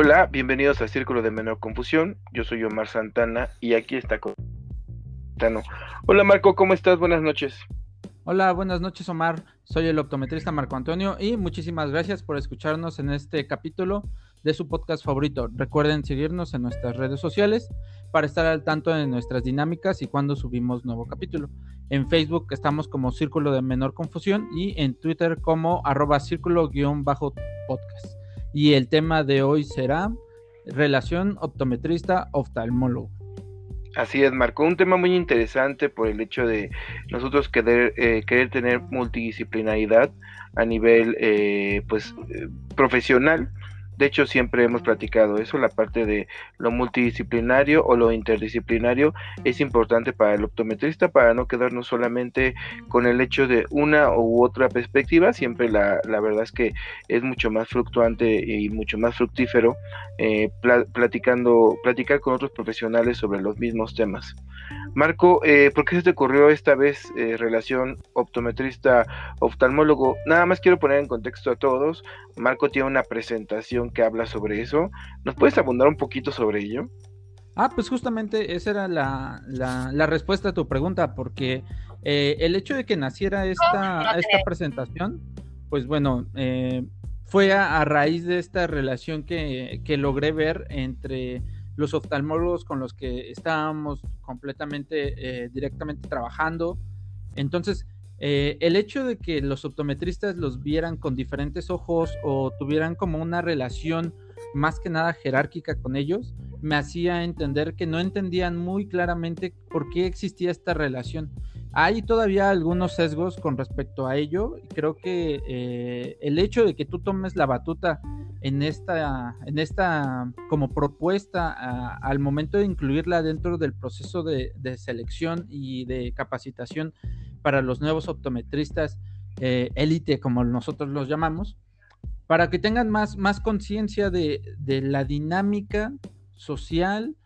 Hola, bienvenidos a Círculo de Menor Confusión. Yo soy Omar Santana y aquí está con Hola Marco, ¿cómo estás? Buenas noches. Hola, buenas noches Omar. Soy el optometrista Marco Antonio y muchísimas gracias por escucharnos en este capítulo de su podcast favorito. Recuerden seguirnos en nuestras redes sociales para estar al tanto de nuestras dinámicas y cuando subimos nuevo capítulo. En Facebook estamos como Círculo de Menor Confusión y en Twitter como arroba círculo-podcast. Y el tema de hoy será relación optometrista-oftalmólogo. Así es, Marco, un tema muy interesante por el hecho de nosotros querer, eh, querer tener multidisciplinaridad a nivel eh, pues eh, profesional de hecho, siempre hemos platicado eso, la parte de lo multidisciplinario o lo interdisciplinario es importante para el optometrista para no quedarnos solamente con el hecho de una u otra perspectiva. Siempre la, la verdad es que es mucho más fluctuante y mucho más fructífero eh, platicando, platicar con otros profesionales sobre los mismos temas. Marco, eh, ¿por qué se te ocurrió esta vez eh, relación optometrista-oftalmólogo? Nada más quiero poner en contexto a todos. Marco tiene una presentación que habla sobre eso. ¿Nos puedes abundar un poquito sobre ello? Ah, pues justamente esa era la, la, respuesta a tu pregunta, porque eh, el hecho de que naciera esta, esta presentación, pues bueno, fue a, raíz de esta relación que, que logré ver entre los oftalmólogos con los que estábamos completamente eh, directamente trabajando. Entonces, eh, el hecho de que los optometristas los vieran con diferentes ojos o tuvieran como una relación más que nada jerárquica con ellos, me hacía entender que no entendían muy claramente por qué existía esta relación. Hay todavía algunos sesgos con respecto a ello. Creo que eh, el hecho de que tú tomes la batuta en esta, en esta como propuesta al momento de incluirla dentro del proceso de, selección y de capacitación para los nuevos optometristas eh, élite, como nosotros los llamamos, para que tengan más, más conciencia de, de la dinámica social,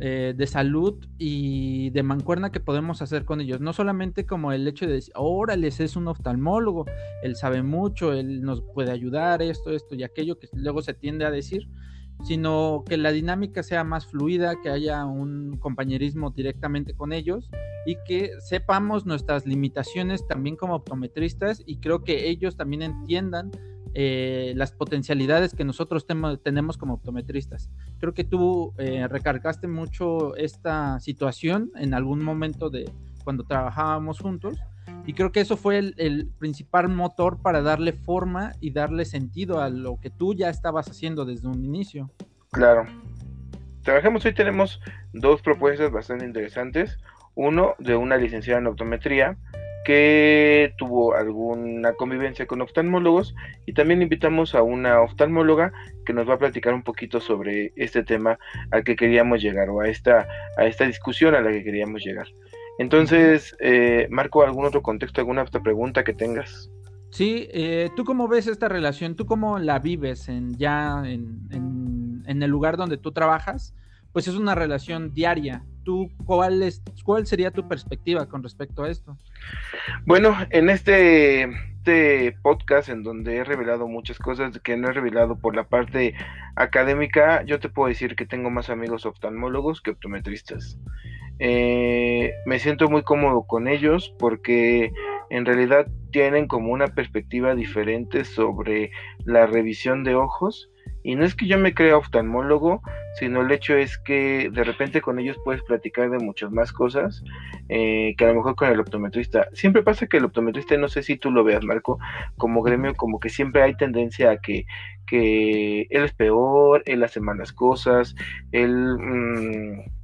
eh, de salud y de mancuerna que podemos hacer con ellos. No solamente como el hecho de decir, órale, es un oftalmólogo, él sabe mucho, él nos puede ayudar, esto, esto y aquello que luego se tiende a decir, sino que la dinámica sea más fluida, que haya un compañerismo directamente con ellos y que sepamos nuestras limitaciones también como optometristas y creo que ellos también entiendan eh, las potencialidades que nosotros tenemos como optometristas. Creo que tú eh, recargaste mucho esta situación en algún momento de cuando trabajábamos juntos y creo que eso fue el, principal motor para darle forma y darle sentido a lo que tú ya estabas haciendo desde un inicio. Claro. Trabajamos hoy, tenemos dos propuestas bastante interesantes. Uno de una licenciada en optometría que tuvo alguna convivencia con oftalmólogos y también invitamos a una oftalmóloga que nos va a platicar un poquito sobre este tema al que queríamos llegar o a esta, a esta discusión a la que queríamos llegar. Entonces, eh, Marco, ¿algún otro contexto, alguna otra pregunta que tengas? Sí, eh, ¿tú cómo ves esta relación? ¿Tú cómo la vives en, ya en, en el lugar donde tú trabajas? Pues es una relación diaria, tú, ¿cuál, es, ¿cuál sería tu perspectiva con respecto a esto? Bueno, en este, este, podcast en donde he revelado muchas cosas que no he revelado por la parte académica, yo te puedo decir que tengo más amigos oftalmólogos que optometristas. Eh, me siento muy cómodo con ellos porque en realidad tienen como una perspectiva diferente sobre la revisión de ojos y no es que yo me crea oftalmólogo, sino el hecho es que de repente con ellos puedes platicar de muchas más cosas eh, que a lo mejor con el optometrista. Siempre pasa que el optometrista, no sé si tú lo veas, Marco, como gremio, como que siempre hay tendencia a que, que él es peor, él hace malas cosas, él... Mm,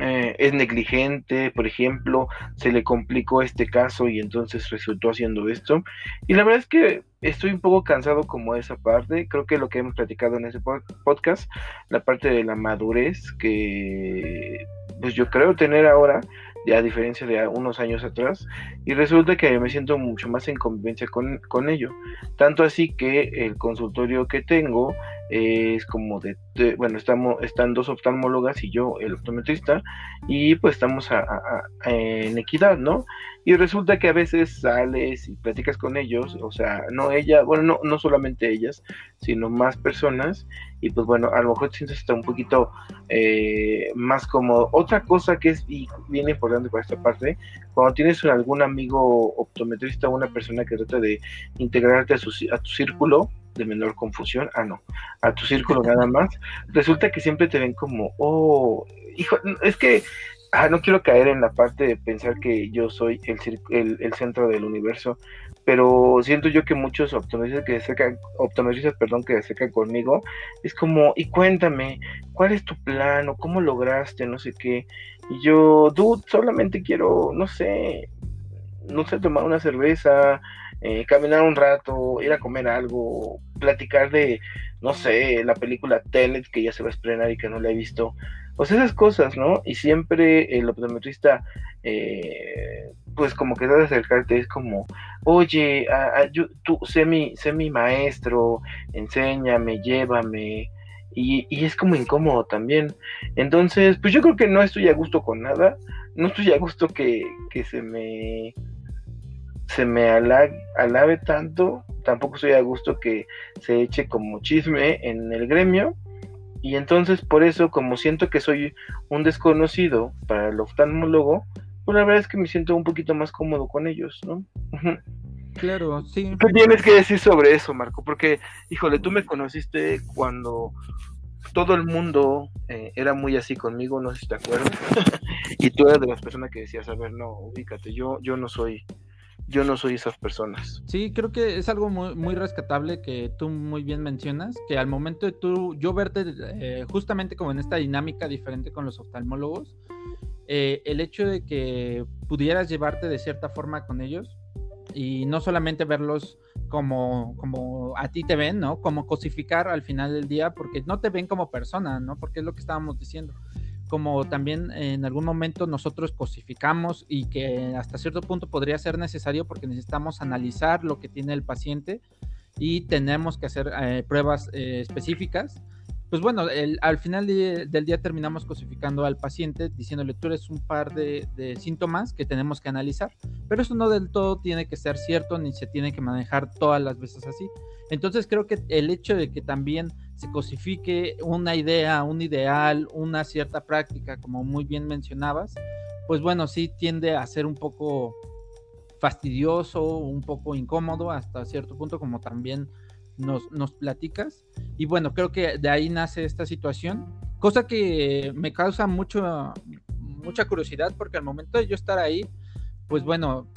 eh, es negligente, por ejemplo, se le complicó este caso y entonces resultó haciendo esto. Y la verdad es que estoy un poco cansado como esa parte. Creo que lo que hemos platicado en ese podcast, la parte de la madurez que pues yo creo tener ahora, ya a diferencia de unos años atrás, y resulta que me siento mucho más en convivencia con, con ello. Tanto así que el consultorio que tengo es como de, bueno, estamos, están dos oftalmólogas y yo, el optometrista, y pues estamos en equidad, ¿no? Y resulta que a veces sales y platicas con ellos, o sea, no ella, bueno, no, no solamente ellas, sino más personas, y pues bueno, a lo mejor te sientes está un poquito eh, más cómodo. Otra cosa que es bien importante para esta parte, cuando tienes algún amigo optometrista o una persona que trata de integrarte a, su, a tu círculo, de menor confusión, ah no, a tu círculo nada más, resulta que siempre te ven como, oh, hijo, es que ah, no quiero caer en la parte de pensar que yo soy el, el, centro del universo, pero siento yo que muchos optometristas que se acercan, optometristas, perdón, que se acercan conmigo, es como, y cuéntame, ¿cuál es tu plan o cómo lograste, no sé qué? Y yo, dude, solamente quiero, no sé, no sé, tomar una cerveza, eh, caminar un rato, ir a comer algo, platicar de, no sé, la película Tenet que ya se va a estrenar y que no la he visto. Pues esas cosas, ¿no? Y siempre el optometrista, eh, pues como que debe acercarte, es como, oye, yo, tú sé mi, sé mi maestro, enséñame, llévame. Y, y es como incómodo también. Entonces, pues yo creo que no estoy a gusto con nada. No estoy a gusto que, que se me se me alabe tanto, tampoco estoy a gusto que se eche como chisme en el gremio. Y entonces por eso, como siento que soy un desconocido para el oftalmólogo, pues la verdad es que me siento un poquito más cómodo con ellos, ¿no? Claro, sí. ¿Qué tienes que decir sobre eso, Marco? Porque, híjole, tú me conociste cuando todo el mundo eh, era muy así conmigo, no sé si te acuerdas. y tú eras de las personas que decías, a ver, no, ubícate, yo, yo no soy yo no soy esas personas. Sí, creo que es algo muy, rescatable que tú muy bien mencionas, que al momento de tú, yo verte eh, justamente como en esta dinámica diferente con los oftalmólogos, eh, el hecho de que pudieras llevarte de cierta forma con ellos y no solamente verlos como, como a ti te ven, ¿no? Como cosificar al final del día, porque no te ven como persona, ¿no? Porque es lo que estábamos diciendo como también en algún momento nosotros cosificamos y que hasta cierto punto podría ser necesario porque necesitamos analizar lo que tiene el paciente y tenemos que hacer eh, pruebas eh, específicas. Pues bueno, al final del día terminamos cosificando al paciente diciéndole tú eres un par de, de, síntomas que tenemos que analizar, pero eso no del todo tiene que ser cierto ni se tiene que manejar todas las veces así. Entonces creo que el hecho de que también se cosifique una idea, un ideal, una cierta práctica, como muy bien mencionabas, pues bueno, sí tiende a ser un poco fastidioso, un poco incómodo hasta cierto punto, como también nos, nos platicas. Y bueno, creo que de ahí nace esta situación, cosa que me causa mucho, mucha curiosidad, porque al momento de yo estar ahí, pues bueno,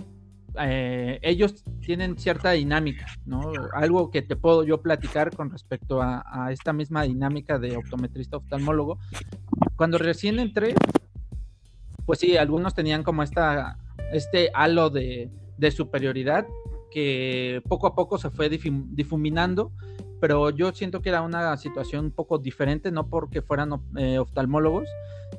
eh, ellos tienen cierta dinámica, ¿no? Algo que te puedo yo platicar con respecto a, esta misma dinámica de optometrista oftalmólogo. Cuando recién entré, pues sí, algunos tenían como esta, este halo de, de superioridad que poco a poco se fue difuminando, pero yo siento que era una situación un poco diferente, no porque fueran eh, oftalmólogos,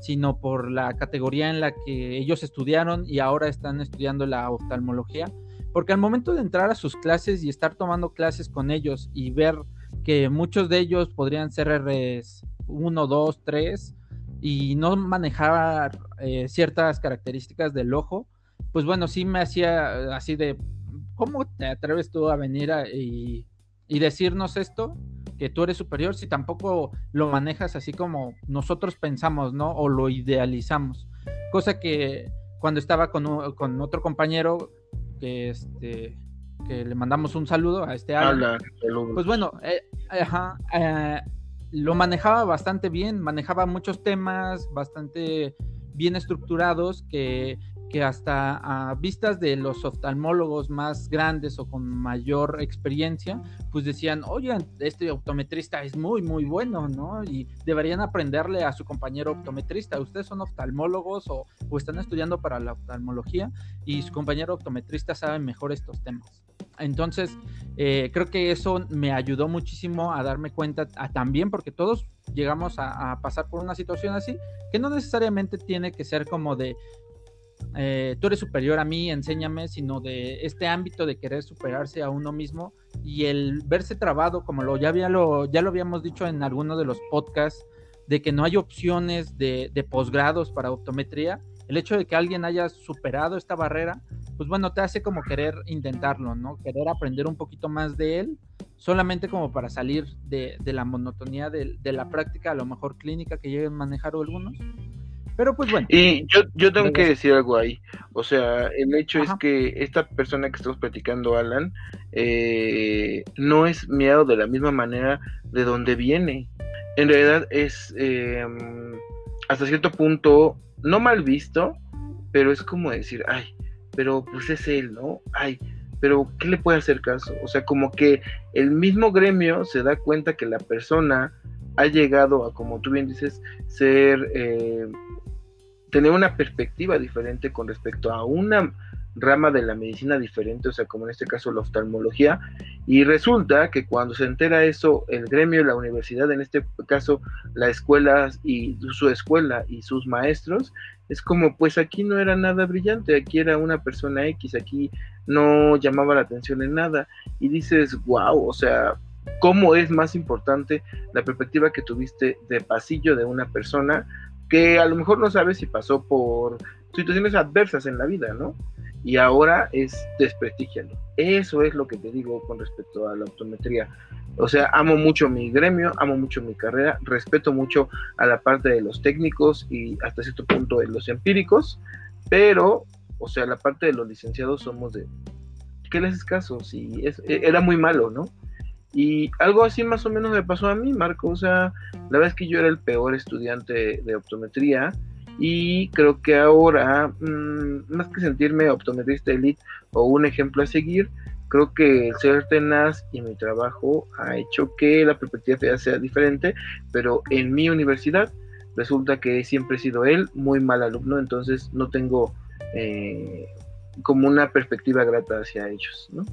sino por la categoría en la que ellos estudiaron y ahora están estudiando la oftalmología. Porque al momento de entrar a sus clases y estar tomando clases con ellos y ver que muchos de ellos podrían ser RS 1, 2, 3 y no manejar eh, ciertas características del ojo, pues bueno, sí me hacía así de, ¿cómo te atreves tú a venir y, y decirnos esto? que tú eres superior si tampoco lo manejas así como nosotros pensamos, ¿no? O lo idealizamos. Cosa que cuando estaba con, otro compañero que este que le mandamos un saludo a este Alan, pues bueno, eh, eh, lo manejaba bastante bien, manejaba muchos temas bastante bien estructurados que que hasta a vistas de los oftalmólogos más grandes o con mayor experiencia, pues decían, oigan, este optometrista es muy, muy bueno, ¿no? Y deberían aprenderle a su compañero optometrista. Ustedes son oftalmólogos o, están estudiando para la oftalmología y su compañero optometrista sabe mejor estos temas. Entonces, eh, creo que eso me ayudó muchísimo a darme cuenta también, porque todos llegamos a, pasar por una situación así, que no necesariamente tiene que ser como de eh, tú eres superior a mí, enséñame, sino de este ámbito de querer superarse a uno mismo y el verse trabado, como lo ya, había, lo, ya lo habíamos dicho en alguno de los podcasts, de que no hay opciones de, de posgrados para optometría, el hecho de que alguien haya superado esta barrera, pues bueno, te hace como querer intentarlo, ¿no? Querer aprender un poquito más de él, solamente como para salir de, la monotonía de, de, la práctica, a lo mejor clínica que lleguen a manejar algunos. Pero pues bueno. Y yo, yo tengo que decir algo ahí. O sea, el hecho es que esta persona que estamos platicando, Alan, eh, no es miado de la misma manera de donde viene. En realidad es em, hasta cierto punto no mal visto, pero es como decir, ay, pero pues es él, ¿no? Ay, pero ¿qué le puede hacer caso? O sea, como que el mismo gremio se da cuenta que la persona ha llegado a, como tú bien dices, ser, eh, tener una perspectiva diferente con respecto a una rama de la medicina diferente, o sea, como en este caso la oftalmología, y resulta que cuando se entera eso, el gremio, la universidad, en este caso la escuela y su escuela y sus maestros, es como, pues aquí no era nada brillante, aquí era una persona X, aquí no llamaba la atención en nada, y dices, wow, o sea, ¿cómo es más importante la perspectiva que tuviste de pasillo de una persona que a lo mejor no sabes si pasó por situaciones adversas en la vida, ¿no? y ahora es desprestigiarlo. Eso es lo que te digo con respecto a la optometría. O sea, amo mucho mi gremio, amo mucho mi carrera, respeto mucho a la parte de los técnicos y hasta cierto punto de los empíricos, pero, o sea, la parte de los licenciados somos de, ¿qué les es caso? Si es, e, era muy malo, ¿no? Y algo así más o menos me pasó a mí, Marco. O sea, la verdad es que yo era el peor estudiante de optometría y creo que ahora, mm, más que sentirme optometrista elite o un ejemplo a seguir, creo que el ser tenaz y mi trabajo ha hecho que la perspectiva sea diferente, pero en mi universidad resulta que siempre he sido él muy mal alumno, entonces no tengo eh, como una perspectiva grata hacia ellos, ¿no?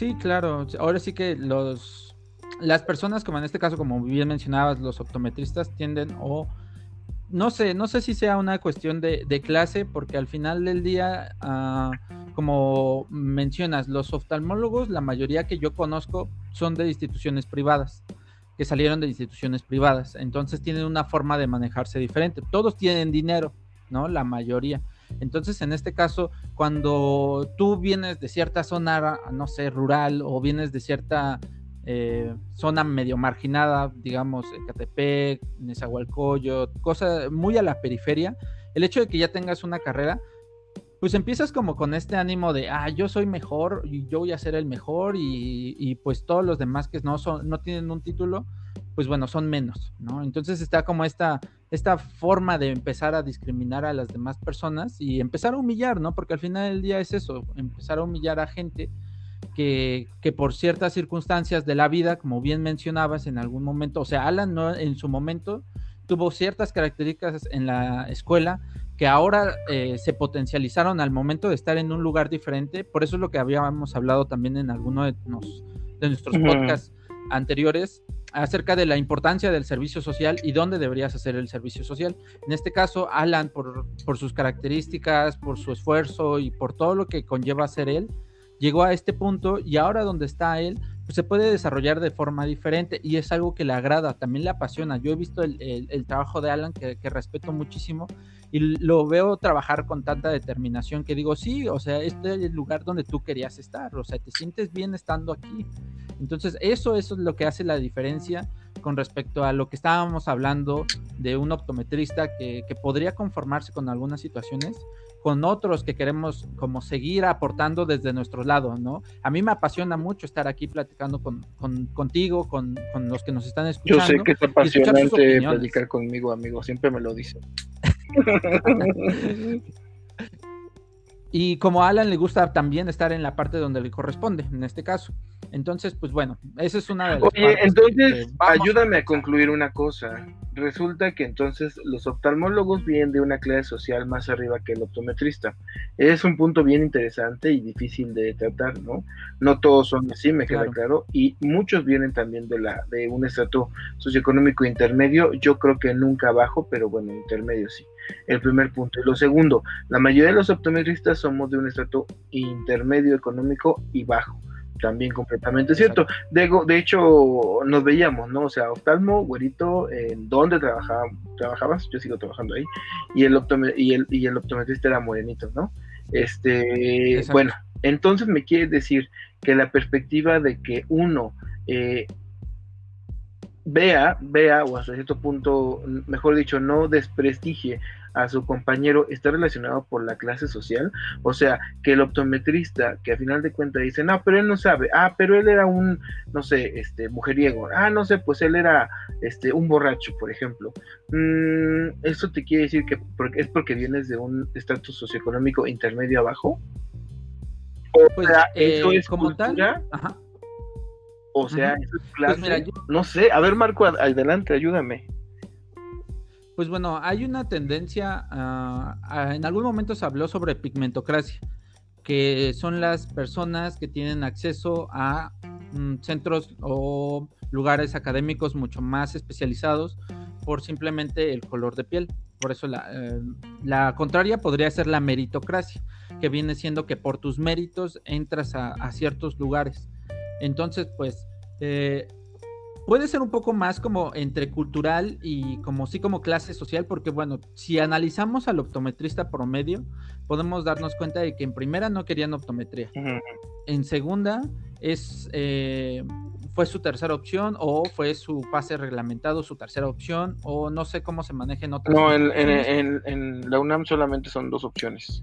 Sí, claro. Ahora sí que los las personas, como en este caso, como bien mencionabas, los optometristas tienden o no sé, no sé si sea una cuestión de, clase, porque al final del día, ah, como mencionas, los oftalmólogos, la mayoría que yo conozco son de instituciones privadas, que salieron de instituciones privadas, entonces tienen una forma de manejarse diferente. Todos tienen dinero, ¿no? La mayoría. Entonces, en este caso, cuando tú vienes de cierta zona, no sé, rural, o vienes de cierta eh, zona medio marginada, digamos, Ecatepec, Nezahualcóyotl, cosa muy a la periferia, el hecho de que ya tengas una carrera, pues empiezas como con este ánimo de, ah, yo soy mejor y yo voy a ser el mejor y, pues todos los demás que no, son, no tienen un título, pues bueno, son menos, ¿no? Entonces está como esta, esta forma de empezar a discriminar a las demás personas y empezar a humillar, ¿no? Porque al final del día es eso, empezar a humillar a gente que, por ciertas circunstancias de la vida, como bien mencionabas en algún momento, o sea, Alan no, en su momento tuvo ciertas características en la escuela que ahora eh, se potencializaron al momento de estar en un lugar diferente. Por eso es lo que habíamos hablado también en alguno de, de nuestros podcasts anteriores acerca de la importancia del servicio social y dónde deberías hacer el servicio social. En este caso, Alan, por, por sus características, por su esfuerzo y por todo lo que conlleva ser él, llegó a este punto y ahora donde está él, pues se puede desarrollar de forma diferente y es algo que le agrada, también le apasiona. Yo he visto el, trabajo de Alan que, respeto muchísimo y lo veo trabajar con tanta determinación que digo, sí, o sea, este es el lugar donde tú querías estar, o sea, te sientes bien estando aquí. Entonces, eso, eso es lo que hace la diferencia con respecto a lo que estábamos hablando de un optometrista que, que podría conformarse con algunas situaciones, con otros que queremos como seguir aportando desde nuestro lado, ¿no? A mí me apasiona mucho estar aquí platicando con, contigo, con, los que nos están escuchando. Yo sé que es apasionante platicar conmigo, amigo, siempre me lo dicen. y como a Alan le gusta también estar en la parte donde le corresponde, en este caso. Entonces, pues bueno, esa es una de las Oye, entonces, ayúdame a concluir una cosa. Resulta que entonces los oftalmólogos vienen de una clase social más arriba que el optometrista. Es un punto bien interesante y difícil de tratar, ¿no? No todos son así, me queda claro, y muchos vienen también de la de un estrato socioeconómico intermedio. Yo creo que nunca abajo, pero bueno, intermedio sí. El primer punto. Y lo segundo, la mayoría de los optometristas somos de un estrato intermedio económico y bajo. También completamente cierto. De, de hecho, nos veíamos, ¿no? O sea, oftalmo, güerito, ¿en dónde trabajaba, trabajabas? Yo sigo trabajando ahí. Y el, y el, y el optometrista era morenito, ¿no? Este, bueno, entonces me quiere decir que la perspectiva de que uno eh, vea, vea, o hasta cierto punto, mejor dicho, no desprestigie a su compañero está relacionado por la clase social, o sea, que el optometrista que a final de cuentas dice, no, pero él no sabe, ah, pero él era un, no sé, este, mujeriego, ah, no sé, pues él era, este, un borracho, por ejemplo. Mm, ¿Eso te quiere decir que es porque vienes de un estatus socioeconómico intermedio abajo? O pues, sea, eso eh, es como cultura? Tal, O sea, eso es pues. No sé, a ver, Marco, adelante, ayúdame. Pues bueno, hay una tendencia, en algún momento se habló sobre pigmentocracia, que son las personas que tienen acceso a mm, centros o lugares académicos mucho más especializados por simplemente el color de piel. Por eso la, eh, contraria podría ser la meritocracia, que viene siendo que por tus méritos entras a, ciertos lugares. Entonces, pues, eh, puede ser un poco más como entre cultural y como sí como clase social, porque bueno, si analizamos al optometrista promedio, podemos darnos cuenta de que en primera no querían optometría. En segunda, es eh, fue su tercera opción o fue su pase reglamentado su tercera opción o no sé cómo se manejen otras. No, en, en, la UNAM solamente son dos opciones.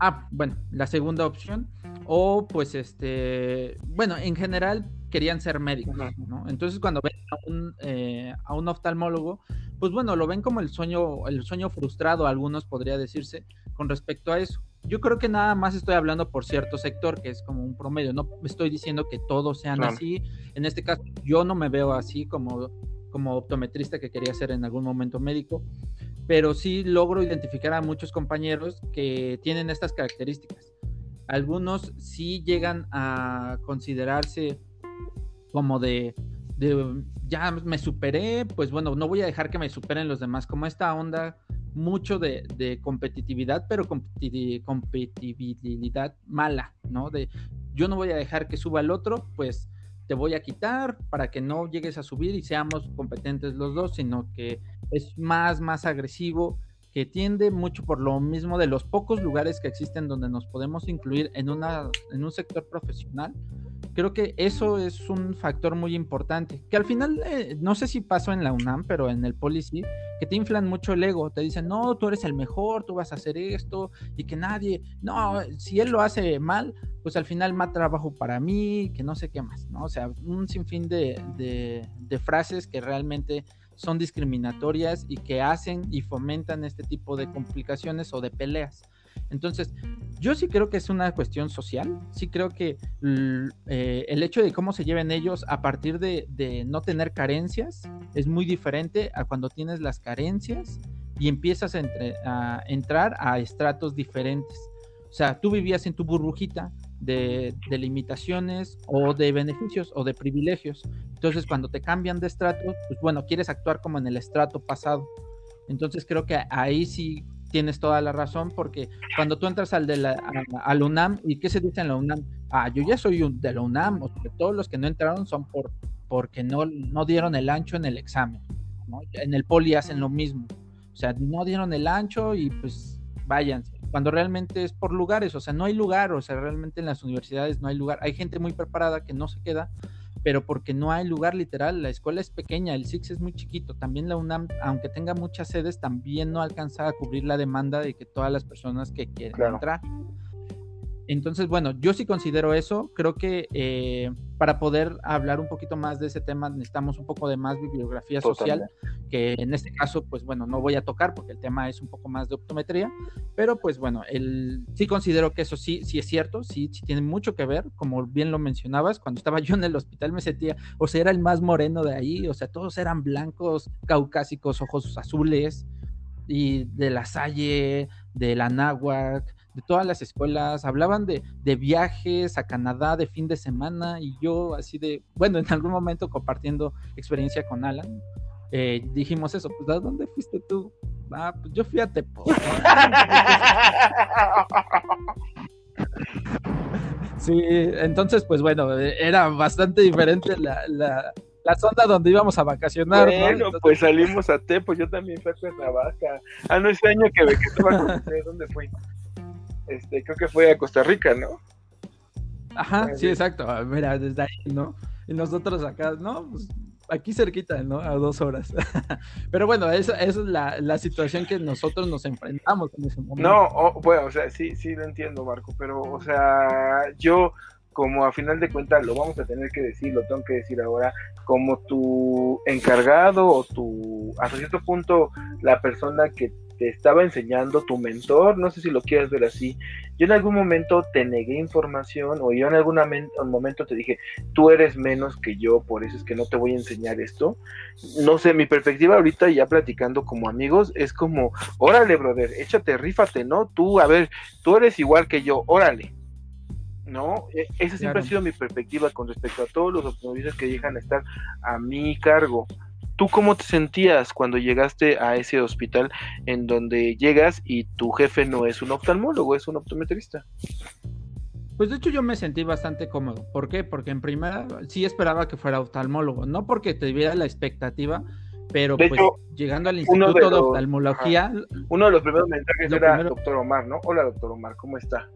Ah, bueno, la segunda opción. O pues este, bueno, en general querían ser médicos, ¿no? Entonces cuando ven a un, eh, a un oftalmólogo, pues bueno, lo ven como el sueño, el sueño frustrado, algunos podría decirse, con respecto a eso. Yo creo que nada más estoy hablando por cierto sector, que es como un promedio, no estoy diciendo que todos sean así, en este caso yo no me veo así como, como optometrista que quería ser en algún momento médico, pero sí logro identificar a muchos compañeros que tienen estas características. Algunos sí llegan a considerarse como de, ya me superé, pues bueno, no voy a dejar que me superen los demás, como esta onda mucho de, competitividad, pero competitividad mala, ¿no? De yo no voy a dejar que suba el otro, pues te voy a quitar para que no llegues a subir y seamos competentes los dos, sino que es más, más agresivo, que tiende mucho por lo mismo de los pocos lugares que existen donde nos podemos incluir en, una, en un sector profesional. Creo que eso es un factor muy importante, que al final, eh, no sé si pasó en la UNAM, pero en el Policy, que te inflan mucho el ego, te dicen, no, tú eres el mejor, tú vas a hacer esto, y que nadie, no, si él lo hace mal, pues al final más trabajo para mí, que no sé qué más, ¿no? O sea, un sinfín de, de, de frases que realmente son discriminatorias y que hacen y fomentan este tipo de complicaciones o de peleas. Entonces, yo sí creo que es una cuestión social, sí creo que eh, el hecho de cómo se lleven ellos a partir de, no tener carencias es muy diferente a cuando tienes las carencias y empiezas a entrar a estratos diferentes. O sea, tú vivías en tu burbujita, de, limitaciones o de beneficios o de privilegios. Entonces, cuando te cambian de estrato, pues bueno, quieres actuar como en el estrato pasado. Entonces, creo que ahí sí tienes toda la razón, porque cuando tú entras al de la, al UNAM, ¿y qué se dice en la UNAM? Ah, yo ya soy un, de la UNAM, o sea, todos los que no entraron son por porque no, no dieron el ancho en el examen. En el poli hacen lo mismo. O sea, no dieron el ancho y pues váyanse cuando realmente es por lugares, o sea, no hay lugar, o sea, realmente en las universidades no hay lugar. Hay gente muy preparada que no se queda, pero porque no hay lugar literal, la escuela es pequeña, el SIX es muy chiquito, también la UNAM, aunque tenga muchas sedes, también no alcanza a cubrir la demanda de que todas las personas que quieren entrar. Entonces, bueno, yo sí considero eso. Creo que eh, para poder hablar un poquito más de ese tema necesitamos un poco de más bibliografía social, que en este caso, pues bueno, no voy a tocar porque el tema es un poco más de optometría, pero pues bueno, el, sí considero que eso sí, sí es cierto, sí, sí tiene mucho que ver, como bien lo mencionabas, cuando estaba yo en el hospital me sentía, o sea, era el más moreno de ahí, o sea, todos eran blancos, caucásicos, ojos azules, y de la Salle, de la Náhuac, de todas las escuelas, hablaban de, de, viajes a Canadá de fin de semana y yo así de, bueno, en algún momento compartiendo experiencia con Alan, eh, dijimos eso, pues ¿a dónde fuiste tú? Ah, pues yo fui a Tepo. Sí, entonces, pues bueno, era bastante diferente la, la, la zona donde íbamos a vacacionar. Bueno, pues salimos a Tepo, yo también fui a Cuernavaca. Ah, no, ese año que, que estaba con ¿dónde fui? Este, creo que fue a Costa Rica, ¿no? Ajá, sí, exacto. Mira, desde ahí, ¿no? Y nosotros acá, ¿no? Pues aquí cerquita, ¿no? A dos horas. Pero bueno, esa, es la, la, situación que nosotros nos enfrentamos en ese momento. No, bueno, o sea, sí, sí lo entiendo, Marco, pero, o sea, yo como a final de cuentas lo vamos a tener que decir, lo tengo que decir ahora, como tu encargado o tu, hasta cierto punto, la persona que te estaba enseñando tu mentor, no sé si lo quieres ver así. Yo en algún momento te negué información o yo en algún momento te dije, tú eres menos que yo, por eso es que no te voy a enseñar esto. No sé, mi perspectiva ahorita ya platicando como amigos es como, órale, brother, échate, rífate, ¿no? Tú, a ver, tú eres igual que yo, órale. ¿no? E, esa siempre ha sido mi perspectiva con respecto a todos los automovilistas que llegan a estar a mi cargo. ¿Tú cómo te sentías cuando llegaste a ese hospital en donde llegas y tu jefe no es un oftalmólogo, es un optometrista? Pues de hecho yo me sentí bastante cómodo. ¿Por qué? Porque en primera sí esperaba que fuera oftalmólogo, no porque tuviera la expectativa, pero pues llegando al Instituto de, Oftalmología... uno de los primeros mensajes era doctor Omar, ¿no? Hola doctor Omar, ¿cómo está?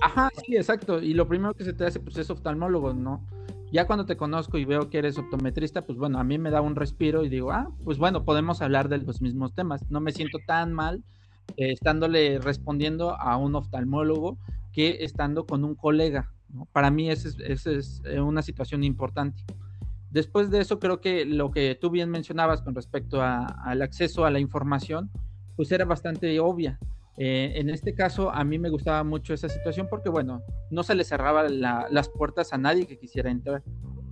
Ajá, sí, exacto. Y lo primero que se te hace pues es oftalmólogo, ¿no? Ya cuando te conozco y veo que eres optometrista, pues bueno, a mí me da un respiro y digo, ah, pues bueno, podemos hablar de los mismos temas. No me siento tan mal eh, estándole respondiendo a un oftalmólogo que estando con un colega. Para mí esa es, eh, una situación importante. Después de eso, creo que lo que tú bien mencionabas con respecto al acceso a la información, pues era bastante obvia. Eh, en este caso, a mí me gustaba mucho esa situación porque, bueno, no se le cerraba las puertas a nadie que quisiera entrar.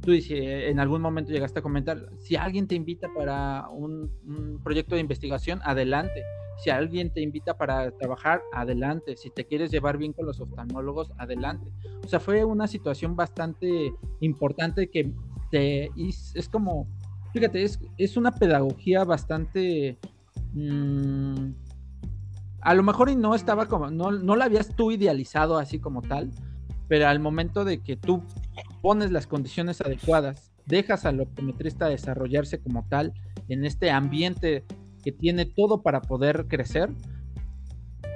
Tú dices, en algún momento llegaste a comentar, si alguien te invita para un, proyecto de investigación, adelante. Si alguien te invita para trabajar, adelante. Si te quieres llevar bien con los oftalmólogos, adelante. O sea, fue una situación bastante importante que te, es, como, fíjate, es, es una pedagogía bastante... Mmm, a lo mejor y no estaba como, no, no la habías tú idealizado así como tal, pero al momento de que tú pones las condiciones adecuadas, dejas al optometrista desarrollarse como tal en este ambiente que tiene todo para poder crecer,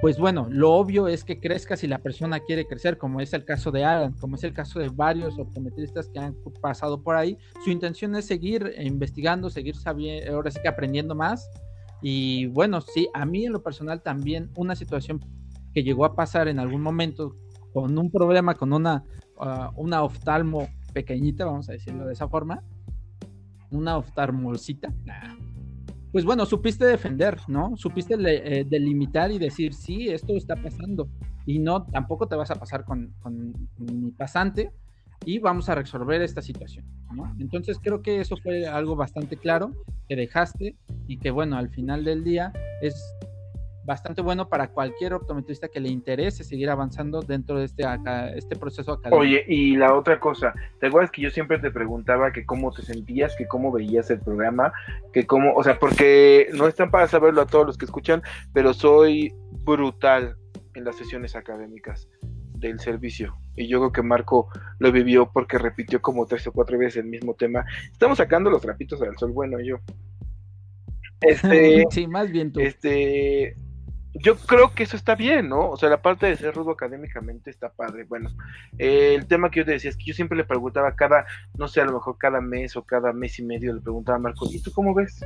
pues bueno, lo obvio es que crezca si la persona quiere crecer, como es el caso de Alan, como es el caso de varios optometristas que han pasado por ahí. Su intención es seguir investigando, seguir sabiendo, ahora sí que aprendiendo más y bueno, sí, a mí en lo personal también una situación que llegó a pasar en algún momento con un problema con una, uh, una oftalmo pequeñita, vamos a decirlo de esa forma, una oftalmolcita, pues bueno, supiste defender, ¿no? Supiste eh, delimitar y decir, sí, esto está pasando. Y no, tampoco te vas a pasar con, con mi pasante, y vamos a resolver esta situación. Entonces creo que eso fue algo bastante claro que dejaste y que bueno, al final del día es bastante bueno para cualquier optometrista que le interese seguir avanzando dentro de este, este proceso académico. Oye, y la otra cosa, ¿te acuerdas que yo siempre te preguntaba que cómo te sentías, que cómo veías el programa, que cómo, o sea, porque no están para saberlo a todos los que escuchan, pero soy brutal en las sesiones académicas del servicio. Y yo creo que Marco lo vivió porque repitió como tres o cuatro veces el mismo tema. Estamos sacando los trapitos al sol, bueno, yo. Este, sí, más bien tú. Este, yo creo que eso está bien, ¿no? O sea, la parte de ser rudo académicamente está padre. Bueno, el tema que yo te decía es que yo siempre le preguntaba cada, no sé, a lo mejor cada mes o cada mes y medio le preguntaba a Marco, ¿y tú cómo ves?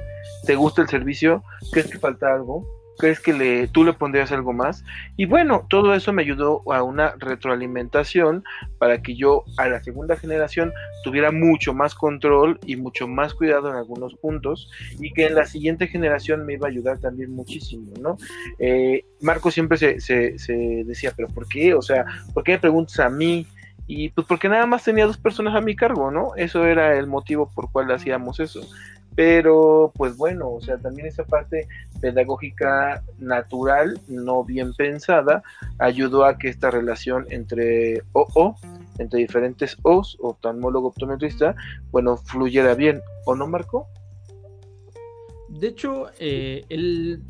¿Te gusta el servicio? ¿Crees que falta algo? ¿Crees que le, tú le pondrías algo más? Y bueno, todo eso me ayudó a una retroalimentación para que yo a la segunda generación tuviera mucho más control y mucho más cuidado en algunos puntos y que en la siguiente generación me iba a ayudar también muchísimo, ¿no? Eh, Marco siempre se, se, se decía, pero ¿por qué? O sea, ¿por qué me preguntas a mí? Y pues porque nada más tenía dos personas a mi cargo, ¿no? Eso era el motivo por cual hacíamos eso. Pero pues bueno, o sea, también esa parte pedagógica natural, no bien pensada, ayudó a que esta relación entre OO, entre diferentes O's, oftalmólogo optometrista, bueno, fluyera bien, ¿o no, Marco? De hecho, eh, el,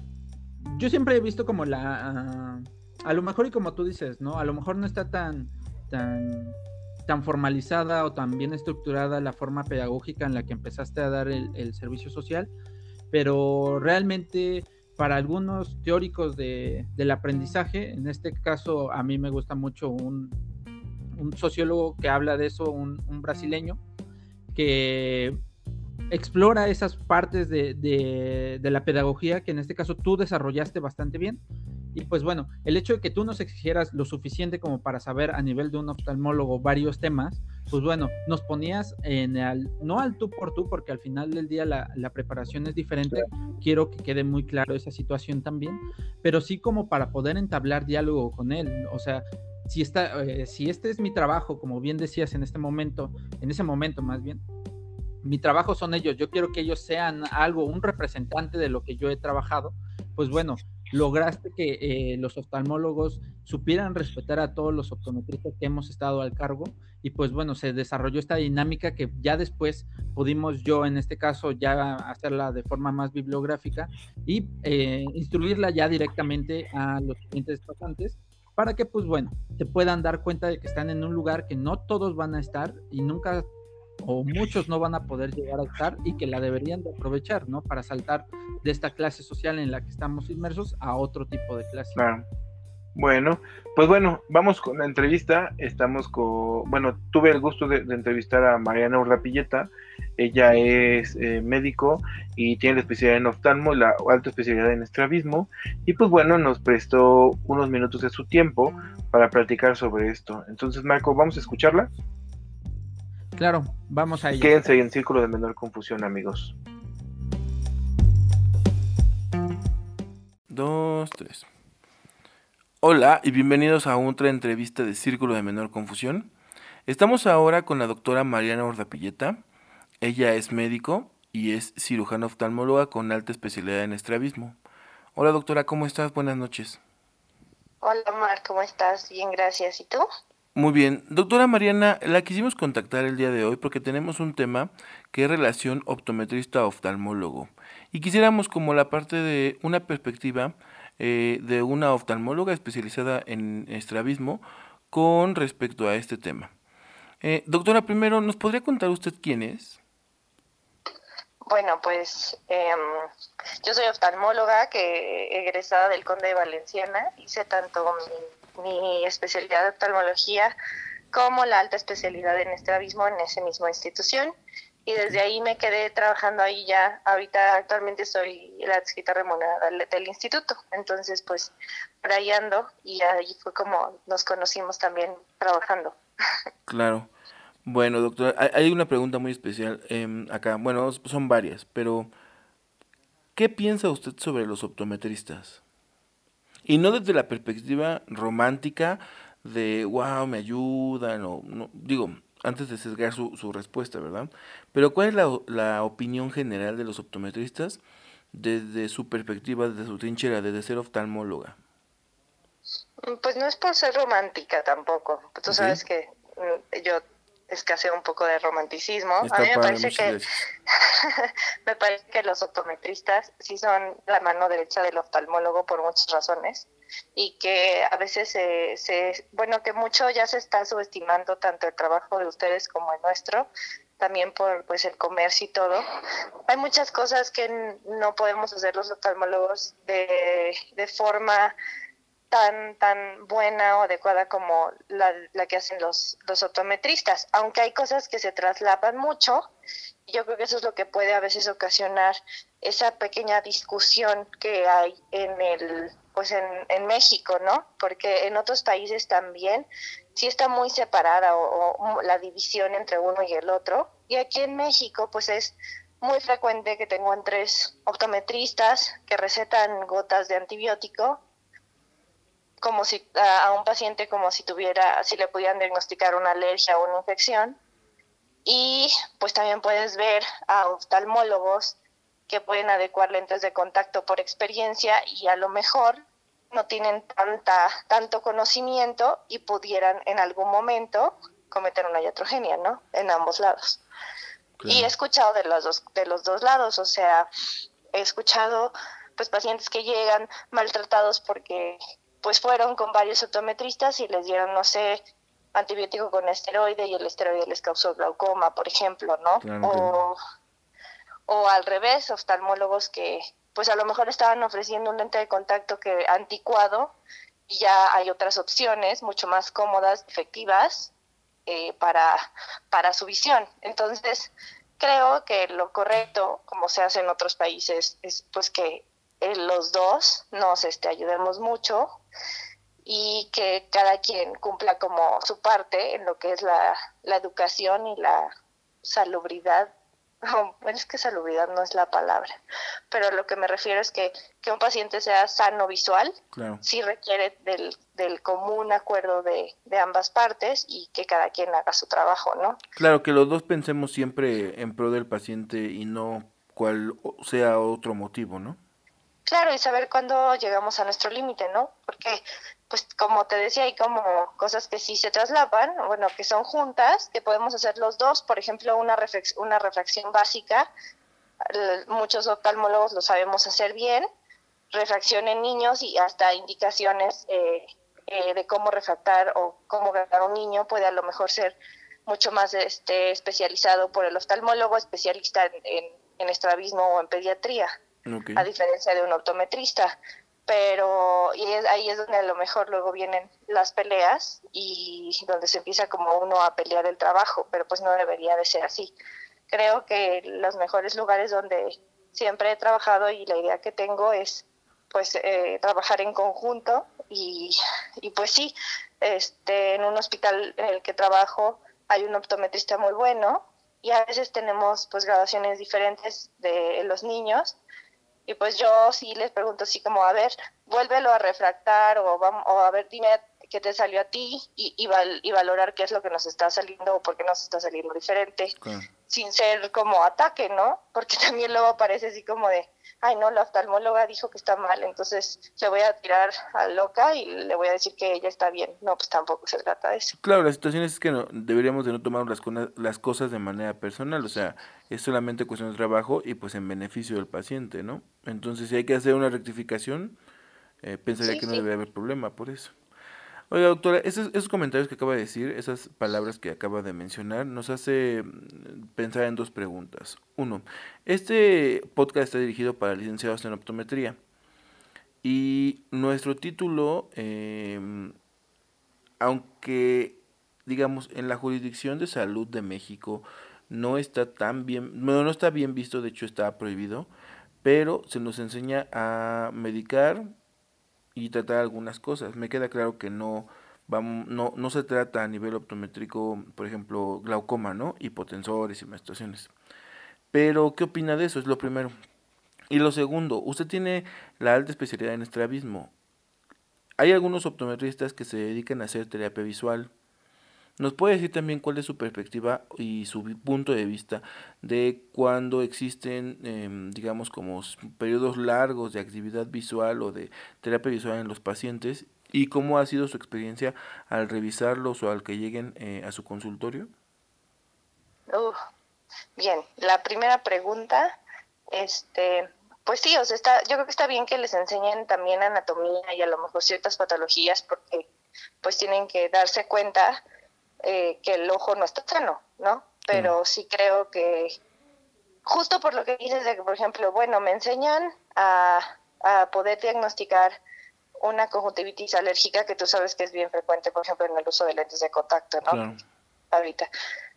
yo siempre he visto como la, a lo mejor y como tú dices, ¿no? A lo mejor no está tan, tan, tan formalizada o tan bien estructurada la forma pedagógica en la que empezaste a dar el, servicio social, pero realmente para algunos teóricos de, del aprendizaje, en este caso a mí me gusta mucho un, sociólogo que habla de eso, un, un brasileño, que explora esas partes de, la pedagogía que en este caso tú desarrollaste bastante bien. Y pues bueno, el hecho de que tú nos exigieras lo suficiente como para saber a nivel de un oftalmólogo varios temas, pues bueno, nos ponías en el, no al tú por tú, porque al final del día la, preparación es diferente, quiero que quede muy claro esa situación también, pero sí como para poder entablar diálogo con él, o sea, si, está, eh, si este es mi trabajo, como bien decías en este momento, en ese momento más bien, mi trabajo son ellos, yo quiero que ellos sean algo, un representante de lo que yo he trabajado, pues bueno, lograste que eh, los oftalmólogos supieran respetar a todos los optometristas que hemos estado al cargo y pues bueno, se desarrolló esta dinámica que ya después pudimos yo en este caso ya hacerla de forma más bibliográfica y eh, instruirla ya directamente a los clientes pasantes para que pues bueno, se puedan dar cuenta de que están en un lugar que no todos van a estar y nunca o muchos no van a poder llegar a estar y que la deberían de aprovechar, ¿no? Para saltar de esta clase social en la que estamos inmersos a otro tipo de clase. Bueno, pues bueno, vamos con la entrevista. Estamos con, bueno, tuve el gusto de, entrevistar a Mariana Urdapilleta. Ella es eh, médico y tiene la especialidad en oftalmo, la alta especialidad en estrabismo. Y pues bueno, nos prestó unos minutos de su tiempo para platicar sobre esto. Entonces, Marco, vamos a escucharla. Claro, vamos a ello. Quédense en círculo de menor confusión, amigos. Dos, tres. Hola y bienvenidos a otra entrevista de Círculo de Menor Confusión. Estamos ahora con la doctora Mariana Ordapilleta. Ella es médico y es cirujana oftalmóloga con alta especialidad en estrabismo. Hola doctora, ¿cómo estás? Buenas noches. Hola Mar, ¿cómo estás? Bien, gracias. ¿Y tú? Muy bien, doctora Mariana, la quisimos contactar el día de hoy porque tenemos un tema que es relación optometrista-oftalmólogo y quisiéramos como la parte de una perspectiva eh, de una oftalmóloga especializada en estrabismo con respecto a este tema. Eh, doctora, primero, ¿nos podría contar usted quién es? Bueno, pues em, yo soy oftalmóloga que egresada del Conde de Valenciana, hice tanto mi mi especialidad de oftalmología como la alta especialidad en estrabismo en esa misma institución. Y desde ahí me quedé trabajando ahí ya. Ahorita actualmente soy la adscrita remunerada del, instituto. Entonces, pues, por ahí ando y ahí fue como nos conocimos también trabajando. Claro. Bueno, doctor, hay una pregunta muy especial em, acá. Bueno, son varias, pero ¿qué piensa usted sobre los optometristas? Y no desde la perspectiva romántica de, wow, me ayudan, o, no, digo, antes de sesgar su, su respuesta, ¿verdad? Pero ¿cuál es la, la, opinión general de los optometristas desde su perspectiva, desde su trinchera, desde ser oftalmóloga? Pues no es por ser romántica tampoco. Tú sabes que mm, yo escasea un poco de romanticismo. a mí me parece que me parece que los optometristas sí son la mano derecha del oftalmólogo por muchas razones y que a veces se, se bueno que mucho ya se está subestimando tanto el trabajo de ustedes como el nuestro también por pues el comercio y todo hay muchas cosas que no podemos hacer los oftalmólogos de, de forma tan, tan buena o adecuada como la, que hacen los, los optometristas, aunque hay cosas que se traslapan mucho, yo creo que eso es lo que puede a veces ocasionar esa pequeña discusión que hay en el pues en, en México, ¿no? Porque en otros países también sí está muy separada o, la división entre uno y el otro. Y aquí en México, pues es muy frecuente que tengo tres optometristas que recetan gotas de antibiótico como si a, un paciente como si tuviera, si le pudieran diagnosticar una alergia o una infección. Y pues también puedes ver a oftalmólogos que pueden adecuar lentes de contacto por experiencia y a lo mejor no tienen tanta, tanto conocimiento y pudieran en algún momento cometer una iatrogenia, ¿no? En ambos lados. Y he escuchado de los dos, de los dos lados, o sea, he escuchado pues pacientes que llegan maltratados porque pues fueron con varios optometristas y les dieron, no sé, antibiótico con esteroide y el esteroide les causó glaucoma, por ejemplo, ¿no? o, o al revés, oftalmólogos que pues a lo mejor estaban ofreciendo un lente de contacto que anticuado y ya hay otras opciones mucho más cómodas, efectivas eh, para, para su visión. Entonces, creo que lo correcto, como se hace en otros países, es pues que eh, los dos nos este, ayudemos mucho y que cada quien cumpla como su parte en lo que es la, la educación y la salubridad no, es que salubridad no es la palabra, pero lo que me refiero es que, que un paciente sea sano visual, sí requiere del, del común acuerdo de, de, ambas partes y que cada quien haga su trabajo, ¿no? Claro, que los dos pensemos siempre en pro del paciente y no cual sea otro motivo, ¿no? Claro, y saber cuándo llegamos a nuestro límite, ¿no? Porque pues como te decía, hay como cosas que sí se traslapan, bueno, que son juntas, que podemos hacer los dos, por ejemplo, una, una refracción básica, muchos oftalmólogos lo sabemos hacer bien, refracción en niños y hasta indicaciones eh, eh, de cómo refractar o cómo grabar un niño puede a lo mejor ser mucho más este, especializado por el oftalmólogo, especialista en, en, estrabismo o en pediatría, a diferencia de un optometrista pero y ahí es donde a lo mejor luego vienen las peleas y donde se empieza como uno a pelear el trabajo, pero pues no debería de ser así. Creo que los mejores lugares donde siempre he trabajado y la idea que tengo es pues eh, trabajar en conjunto y, y pues sí, este, en un hospital en el que trabajo hay un optometrista muy bueno y a veces tenemos pues graduaciones diferentes de los niños y pues yo sí les pregunto así como, a ver, vuélvelo a refractar o, vamos, o a ver, dime qué te salió a ti y, y, valorar qué es lo que nos está saliendo o por qué nos está saliendo diferente, sin ser como ataque, ¿no? Porque también luego parece así como de, ay no, la oftalmóloga dijo que está mal, entonces le voy a tirar a loca y le voy a decir que ella está bien. No, pues tampoco se trata de eso. Claro, la situación es que no, deberíamos de no tomar las, las cosas de manera personal, o sea, es solamente cuestión de trabajo y pues en beneficio del paciente, ¿no? Entonces si hay que hacer una rectificación, eh, pensaría que no debe haber problema por eso. Oiga, doctora, esos, esos, comentarios que acaba de decir, esas palabras que acaba de mencionar, nos hace mm, pensar en dos preguntas. Uno, este podcast está dirigido para licenciados en optometría y nuestro título, em, aunque digamos en la jurisdicción de salud de México no está tan bien, no, no está bien visto, de hecho está prohibido, pero se nos enseña a medicar y tratar algunas cosas. Me queda claro que no, vamos, no, no se trata a nivel optométrico, por ejemplo, glaucoma, ¿no? Hipotensores y menstruaciones. Pero, ¿qué opina de eso? Es lo primero. Y lo segundo, usted tiene la alta especialidad en estrabismo. Hay algunos optometristas que se dedican a hacer terapia visual ¿Nos puede decir también cuál es su perspectiva y su punto de vista de cuando existen, em, digamos, como periodos largos de actividad visual o de terapia visual en los pacientes y cómo ha sido su experiencia al revisarlos o al que lleguen eh, a su consultorio? bien, la primera pregunta, este, pues sí, o sea, está, yo creo que está bien que les enseñen también anatomía y a lo mejor ciertas patologías porque pues tienen que darse cuenta eh, que el ojo no está sano, ¿no? Pero sí creo que justo por lo que dices de que, por ejemplo, bueno, me enseñan a, a poder diagnosticar una conjuntivitis alérgica que tú sabes que es bien frecuente, por ejemplo, en el uso de lentes de contacto, ¿no? Ahorita.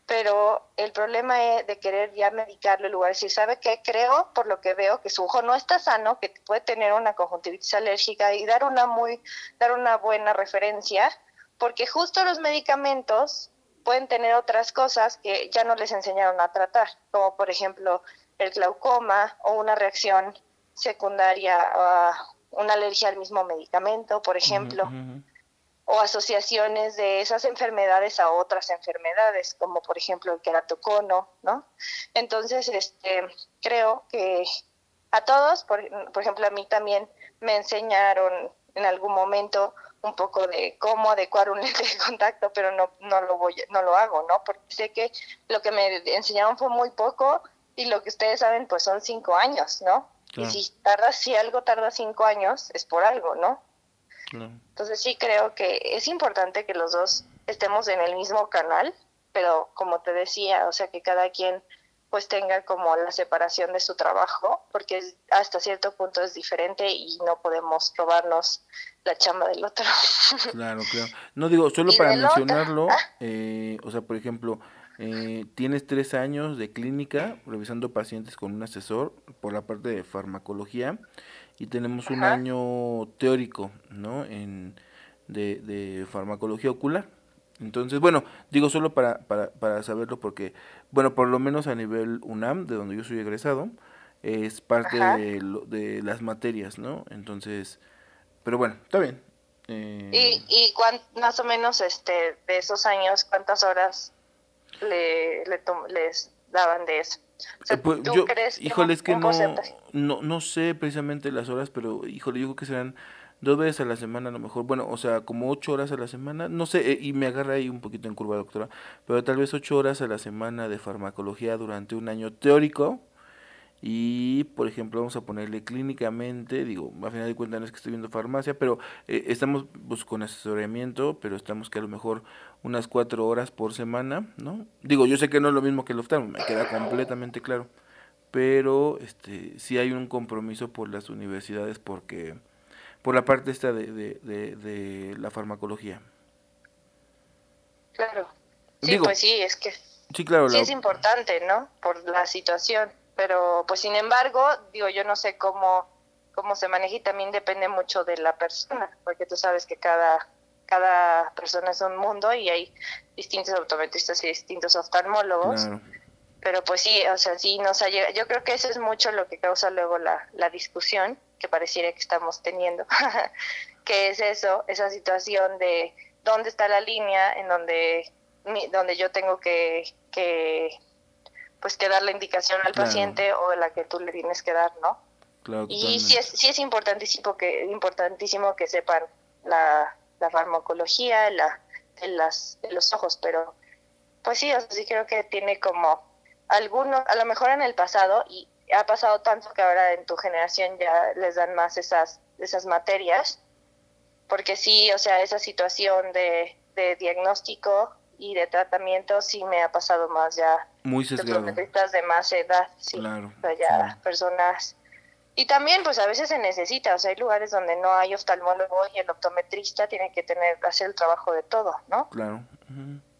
Pero el problema es de querer ya medicarlo en lugar de decir, ¿sabe qué? Creo, por lo que veo, que su ojo no está sano, que puede tener una conjuntivitis alérgica y dar una muy, dar una buena referencia porque justo los medicamentos pueden tener otras cosas que ya no les enseñaron a tratar, como por ejemplo el glaucoma o una reacción secundaria a una alergia al mismo medicamento, por ejemplo, o asociaciones de esas enfermedades a otras enfermedades, como por ejemplo el queratocono, ¿no? Entonces, este, creo que a todos, por, por ejemplo, a mí también me enseñaron en algún momento un poco de cómo adecuar un lente de contacto, pero no, no, lo voy, no lo hago, ¿no? Porque sé que lo que me enseñaron fue muy poco y lo que ustedes saben, pues son cinco años, ¿no? Y si tarda, si algo tarda cinco años, es por algo, ¿no? Entonces sí creo que es importante que los dos estemos en el mismo canal, pero como te decía, o sea, que cada quien pues tenga como la separación de su trabajo, porque hasta cierto punto es diferente y no podemos robarnos la chamba del otro. Claro, claro. No digo, solo para mencionarlo, ah. eh, o sea, por ejemplo, eh, tienes tres años de clínica revisando pacientes con un asesor por la parte de farmacología y tenemos un año teórico, ¿no? En, de, de farmacología ocular. Entonces, bueno, digo solo para, para, para saberlo porque, bueno, por lo menos a nivel UNAM, de donde yo soy egresado, es parte de, de, las materias, ¿no? Entonces, pero bueno, está bien. Eh... ¿Y, y más o menos este, de esos años, cuántas horas le, le les daban de eso? Eh, pues, yo, híjole, es que no, no, no sé precisamente las horas, pero híjole, yo creo que serán dos veces a la semana a lo mejor, bueno, o sea, como ocho horas a la semana, no sé, eh, y me agarra ahí un poquito en curva, doctora, pero tal vez ocho horas a la semana de farmacología durante un año teórico, y por ejemplo vamos a ponerle clínicamente, digo, a final de cuentas no es que estoy viendo farmacia, pero eh, estamos pues, con asesoramiento, pero estamos que a lo mejor unas cuatro horas por semana, ¿no? Digo, yo sé que no es lo mismo que el oftalmo, me queda completamente claro, pero este sí hay un compromiso por las universidades porque por la parte esta de, de, de, la farmacología. Claro. Sí, pues sí, es que sí, claro, sí es importante, ¿no? Por la situación. Pero, pues sin embargo, digo, yo no sé cómo, cómo se maneja y también depende mucho de la persona, porque tú sabes que cada, cada persona es un mundo y hay distintos optometristas y distintos oftalmólogos. Pero pues sí, o sea, sí nos ha llegado. Yo creo que eso es mucho lo que causa luego la, la discusión que pareciera que estamos teniendo, que es eso, esa situación de dónde está la línea en donde, donde yo tengo que, que pues que dar la indicación al paciente o la que tú le tienes que dar, ¿no? y sí es, sí es importantísimo que, importantísimo que sepan la, la farmacología la, las, los ojos, pero pues sí, o sí creo que tiene como algunos, a lo mejor en el pasado, y ha pasado tanto que ahora en tu generación ya les dan más esas, esas materias, porque sí, o sea, esa situación de, de diagnóstico y de tratamiento sí me ha pasado más ya. Muy sesgado. de más edad, sí. Claro. O sea, ya personas... Y también, pues a veces se necesita, o sea, hay lugares donde no hay oftalmólogo y el optometrista tiene que tener, hacer el trabajo de todo, ¿no? Claro.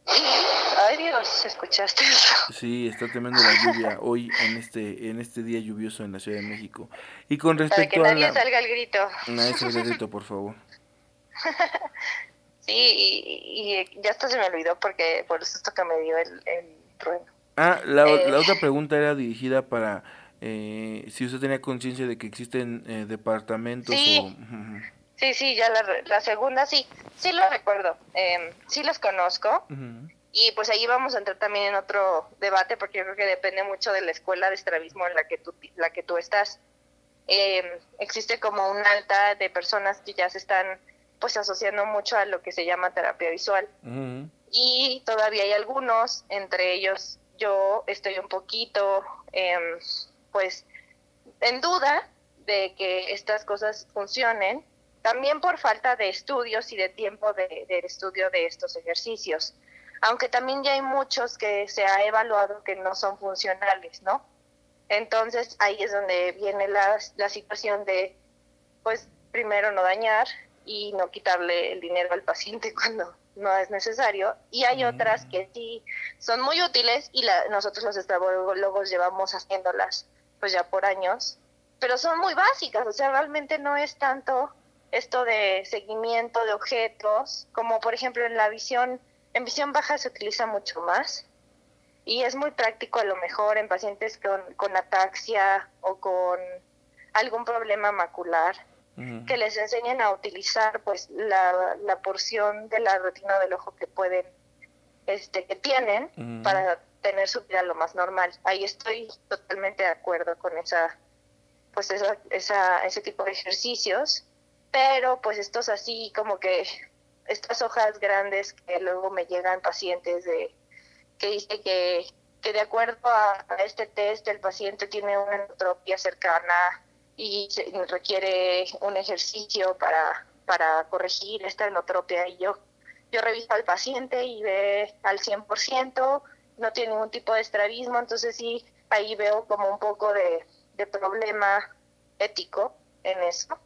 Ay Dios, ¿escuchaste eso? Sí, está tremendo la lluvia hoy en este en este día lluvioso en la Ciudad de México. Y con respecto Para que nadie salga el grito. Nadie salga el grito, por favor. sí, y, ya hasta se me olvidó porque por eso esto que me dio el, el trueno. Ah, la, eh. la, otra pregunta era dirigida para eh, si usted tenía conciencia de que existen eh, departamentos sí. o... Sí, sí, ya la, la segunda sí, sí lo recuerdo, eh, sí los conozco. Y pues ahí vamos a entrar también en otro debate porque yo creo que depende mucho de la escuela de estrabismo en la que tú, la que tú estás. Em, existe como un alta de personas que ya se están pues asociando mucho a lo que se llama terapia visual. Y todavía hay algunos, entre ellos yo estoy un poquito em, pues en duda de que estas cosas funcionen también por falta de estudios y de tiempo de, estudio de estos ejercicios, aunque también ya hay muchos que se ha evaluado que no son funcionales, ¿no? Entonces ahí es donde viene la, la situación de, pues, primero no dañar y no quitarle el dinero al paciente cuando no es necesario. Y hay otras que sí son muy útiles y la, nosotros los estrabólogos llevamos haciéndolas pues ya por años, pero son muy básicas, o sea, realmente no es tanto esto de seguimiento de objetos, como por ejemplo en la visión, en visión baja se utiliza mucho más y es muy práctico a lo mejor en pacientes con, con ataxia o con algún problema macular, que les enseñen a utilizar pues la, la, porción de la retina del ojo que pueden, este, que tienen para tener su vida lo más normal. Ahí estoy totalmente de acuerdo con esa, pues esa, esa, ese tipo de ejercicios pero pues estos así como que estas hojas grandes que luego me llegan pacientes de que dice que, que de acuerdo a, este test el paciente tiene una entropía cercana y requiere un ejercicio para, para corregir esta enotropia y yo, yo reviso al paciente y ve al 100%, no tiene ningún tipo de estrabismo, entonces sí, ahí veo como un poco de, de problema ético en eso.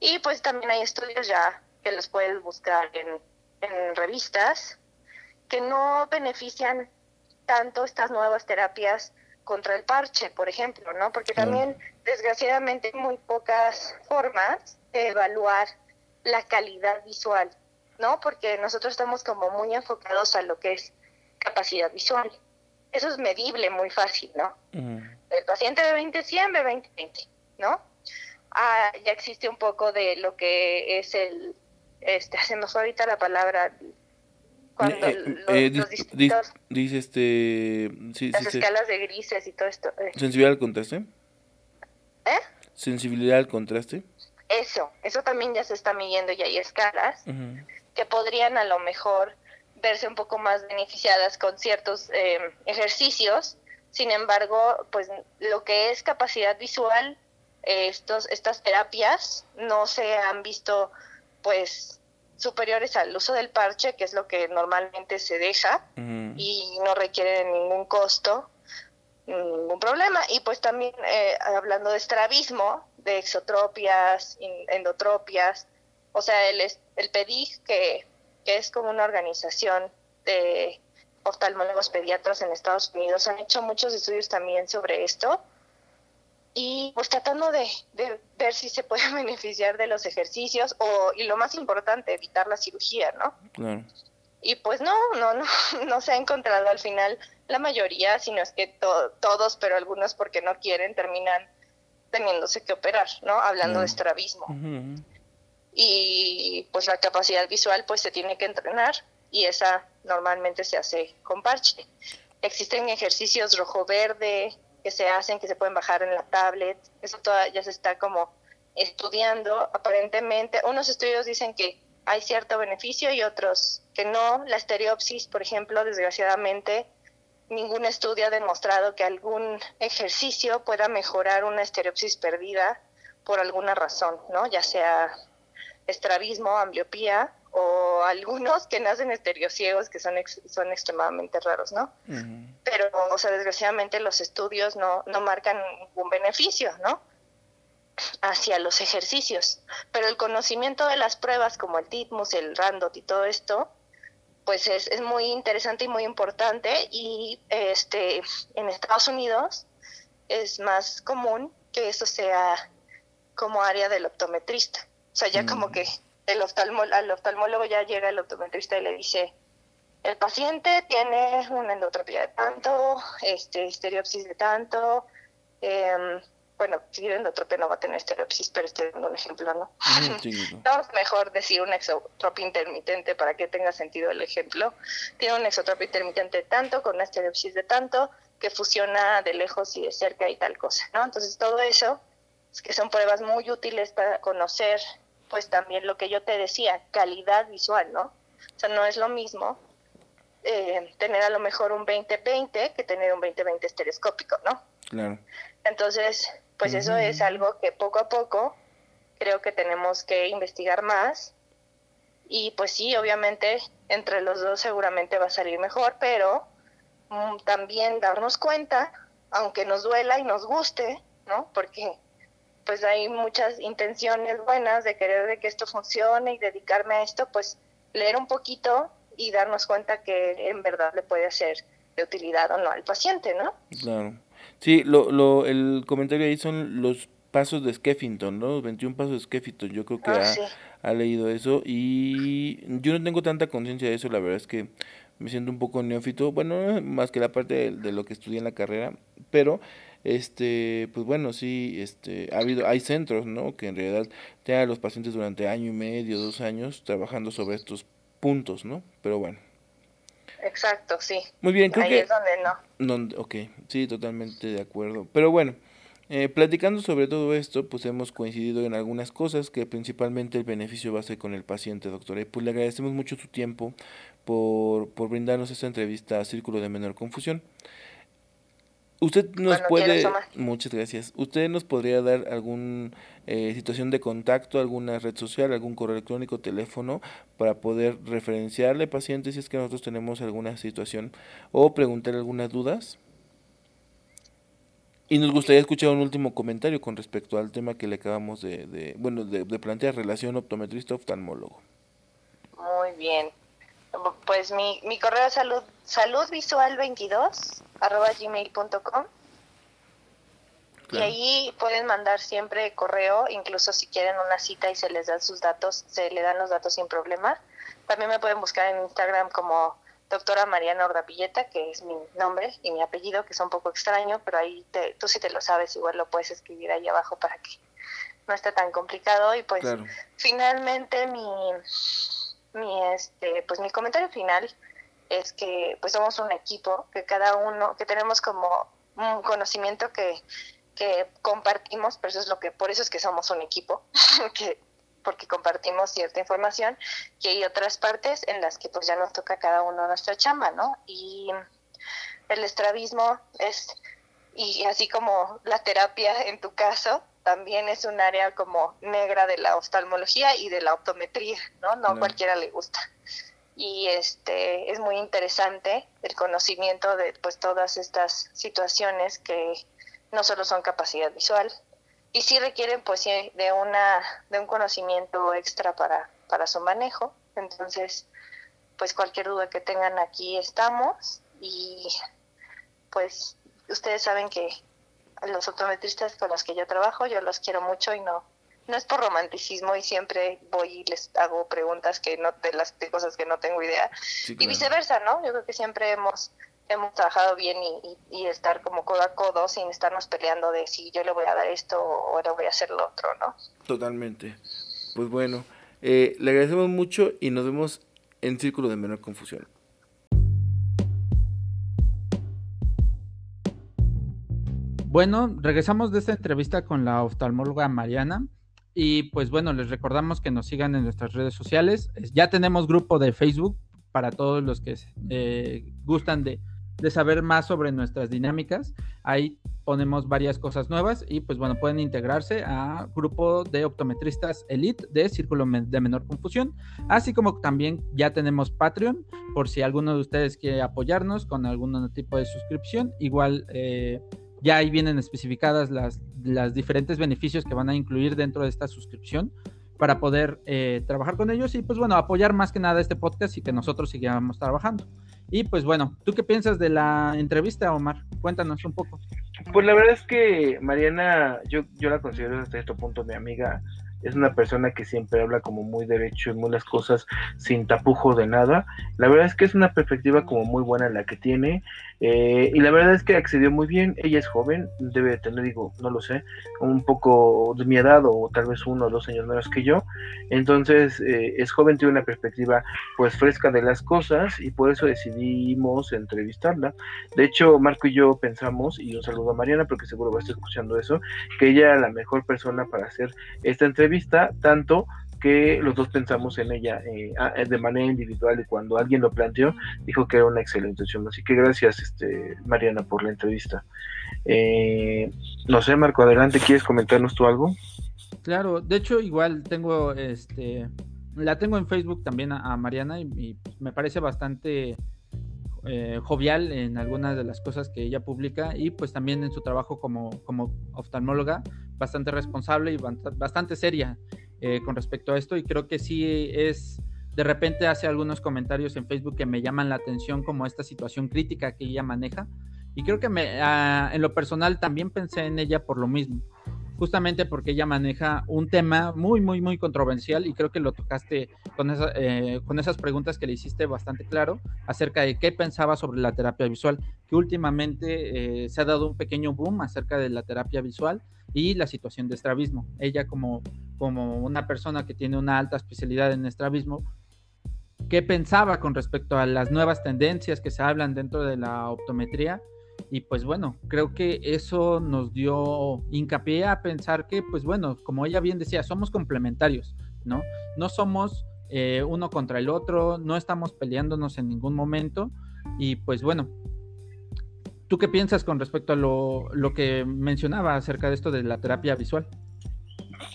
Y pues también hay estudios ya que los puedes buscar en, en revistas que no benefician tanto estas nuevas terapias contra el parche, por ejemplo, ¿no? Porque también, desgraciadamente, hay muy pocas formas de evaluar la calidad visual, ¿no? Porque nosotros estamos como muy enfocados a lo que es capacidad visual. Eso es medible muy fácil, ¿no? El paciente de 20-100 ve 20-20, ¿no? Ah, ya existe un poco de lo que es el, este, hacemos ahorita la palabra cuando eh, los, eh, dice este las escalas de grises y todo esto eh. sensibilidad al contraste ¿Eh? sensibilidad al contraste eso eso también ya se está midiendo y hay escalas que podrían a lo mejor verse un poco más beneficiadas con ciertos ejercicios sin embargo pues lo que es capacidad visual estos estas terapias no se han visto pues superiores al uso del parche, que es lo que normalmente se deja y no requiere ningún costo, ningún problema. Y pues también eh, hablando de estrabismo, de exotropias, endotropias, o sea, el, el PEDIG, que, que es como una organización de oftalmólogos pediatras en Estados Unidos, han hecho muchos estudios también sobre esto y pues tratando de, ver si se puede beneficiar de los ejercicios o y lo más importante evitar la cirugía no y pues no no no no se ha encontrado al final la mayoría sino es que todos pero algunos porque no quieren terminan teniéndose que operar no hablando de estrabismo. Y pues la capacidad visual pues se tiene que entrenar y esa normalmente se hace con parche. Existen ejercicios rojo verde que se hacen, que se pueden bajar en la tablet. Eso ya se está como estudiando. Aparentemente, unos estudios dicen que hay cierto beneficio y otros que no. La estereopsis, por ejemplo, desgraciadamente, ningún estudio ha demostrado que algún ejercicio pueda mejorar una estereopsis perdida por alguna razón, ¿no? Ya sea estrabismo, ambliopía o algunos que nacen estereociegos que son son extremadamente raros, ¿no? Pero, o sea, desgraciadamente los estudios no, no marcan ningún beneficio, ¿no? hacia los ejercicios. Pero el conocimiento de las pruebas como el TITMUS, el RANDOT y todo esto, pues es, es muy interesante y muy importante y este en Estados Unidos es más común que eso sea como área del optometrista. O sea, ya como que el al oftalmólogo ya llega el optometrista y le dice, el paciente tiene una endotropía de tanto, este, estereopsis de tanto, eh, bueno, si tiene endotropia no va a tener estereopsis, pero estoy dando un ejemplo, ¿no? no, mejor decir una exotropia intermitente para que tenga sentido el ejemplo. Tiene una exotropia intermitente de tanto, con una estereopsis de tanto, que fusiona de lejos y de cerca y tal cosa, ¿no? Entonces todo eso, es que son pruebas muy útiles para conocer pues también lo que yo te decía, calidad visual, ¿no? O sea, no es lo mismo eh, tener a lo mejor un 20-20 que tener un 20-20 estereoscópico, ¿no? Claro. Entonces, pues eso es algo que poco a poco creo que tenemos que investigar más. Y pues sí, obviamente entre los dos seguramente va a salir mejor, pero mm, también darnos cuenta, aunque nos duela y nos guste, ¿no? Porque pues hay muchas intenciones buenas de querer de que esto funcione y dedicarme a esto, pues leer un poquito y darnos cuenta que en verdad le puede ser de utilidad o no al paciente, ¿no? Claro. Sí, lo, lo, el comentario ahí son los pasos de Skeffington, ¿no? Los 21 pasos de Skeffington, yo creo que ah, ha, leído eso y yo no tengo tanta conciencia de eso, la verdad es que me siento un poco neófito, bueno, más que la parte de, de lo que estudié en la carrera, pero este pues bueno sí este ha habido hay centros no que en realidad tienen a los pacientes durante año y medio dos años trabajando sobre estos puntos no pero bueno. Exacto sí. Muy bien creo ahí que es donde no. donde, ok sí totalmente de acuerdo. Pero bueno eh, platicando sobre todo esto, pues hemos coincidido en algunas cosas que principalmente el beneficio va a ser con el paciente, doctora. Y pues le agradecemos mucho su tiempo por, por brindarnos esta entrevista a Círculo de Menor Confusión. Usted nos puede, muchas gracias. Usted nos podría dar algún eh, situación de contacto, alguna red social, algún correo electrónico, teléfono para poder referenciarle pacientes si es que nosotros tenemos alguna situación o preguntar algunas dudas. Y nos gustaría escuchar un último comentario con respecto al tema que le acabamos de, de bueno, de, de plantear relación optometrista-oftalmólogo. Muy bien. Pues mi, mi correo es salud, saludvisual22 arroba gmail.com y ahí pueden mandar siempre correo, incluso si quieren una cita y se les dan sus datos, se le dan los datos sin problema. También me pueden buscar en Instagram como doctora Mariana Ordapilleta, que es mi nombre y mi apellido, que es un poco extraño, pero ahí te, tú si te lo sabes, igual lo puedes escribir ahí abajo para que no esté tan complicado. Y pues finalmente mi mi este pues mi comentario final es que pues somos un equipo que cada uno que tenemos como un conocimiento que, que compartimos pero eso es lo que por eso es que somos un equipo que porque compartimos cierta información y hay otras partes en las que pues ya nos toca cada uno nuestra chamba no y el estrabismo es y así como la terapia en tu caso también es un área como negra de la oftalmología y de la optometría, ¿no? No, cualquiera le gusta. Y este es muy interesante el conocimiento de pues todas estas situaciones que no solo son capacidad visual y sí requieren pues de una de un conocimiento extra para para su manejo. Entonces, pues cualquier duda que tengan aquí estamos y pues ustedes saben que los optometristas con los que yo trabajo, yo los quiero mucho y no no es por romanticismo y siempre voy y les hago preguntas que no de las de cosas que no tengo idea y viceversa, ¿no? Yo creo que siempre hemos hemos trabajado bien y, y, estar como codo a codo sin estarnos peleando de si yo le voy a dar esto o le voy a hacer lo otro, ¿no? Totalmente. Pues bueno, eh, le agradecemos mucho y nos vemos en Círculo de Menor Confusión. Bueno, regresamos de esta entrevista con la oftalmóloga Mariana. Y pues bueno, les recordamos que nos sigan en nuestras redes sociales. Ya tenemos grupo de Facebook para todos los que eh, gustan de, de, saber más sobre nuestras dinámicas. Ahí ponemos varias cosas nuevas y pues bueno, pueden integrarse a grupo de optometristas Elite de Círculo de Menor Confusión. Así como también ya tenemos Patreon por si alguno de ustedes quiere apoyarnos con algún tipo de suscripción. Igual... Eh, ya ahí vienen especificadas las, las diferentes beneficios que van a incluir dentro de esta suscripción para poder eh, trabajar con ellos y pues bueno, apoyar más que nada este podcast y que nosotros sigamos trabajando. Y pues bueno, ¿tú qué piensas de la entrevista, Omar? Cuéntanos un poco. Pues la verdad es que Mariana, yo, yo la considero hasta este punto mi amiga es una persona que siempre habla como muy derecho y muy las cosas sin tapujo de nada. La verdad es que es una perspectiva como muy buena la que tiene eh, y la verdad es que accedió muy bien. Ella es joven, debe tener, digo, no lo sé, un poco de mi edad o tal vez uno o dos años menos que yo. Entonces eh, es joven, tiene una perspectiva pues fresca de las cosas y por eso decidimos entrevistarla. De hecho, Marco y yo pensamos, y un saludo a Mariana porque seguro va a estar escuchando eso, que ella era la mejor persona para hacer esta entrevista vista, tanto que los dos pensamos en ella eh, de manera individual y cuando alguien lo planteó dijo que era una excelente opción. Así que gracias, este, Mariana, por la entrevista. Eh, no sé, Marco, adelante, ¿quieres comentarnos tú algo? Claro, de hecho igual tengo, este, la tengo en Facebook también a, Mariana y, me parece bastante eh, jovial en algunas de las cosas que ella publica y pues también en su trabajo como, como oftalmóloga, bastante responsable y bastante seria eh, con respecto a esto y creo que sí es, de repente hace algunos comentarios en Facebook que me llaman la atención como esta situación crítica que ella maneja y creo que me, ah, en lo personal también pensé en ella por lo mismo justamente porque ella maneja un tema muy, muy, muy controversial y creo que lo tocaste con, eh, con esas preguntas que le hiciste bastante claro acerca de qué pensaba sobre la terapia visual, que últimamente eh, se ha dado un pequeño boom acerca de la terapia visual y la situación de estrabismo. Ella como, como una persona que tiene una alta especialidad en estrabismo, ¿qué pensaba con respecto a las nuevas tendencias que se hablan dentro de la optometría? Y pues bueno, creo que eso nos dio hincapié a pensar que, pues bueno, como ella bien decía, somos complementarios, ¿no? No somos eh, uno contra el otro, no estamos peleándonos en ningún momento. Y pues bueno, ¿Tú qué piensas con respecto a lo, lo que mencionaba acerca de esto de la terapia visual?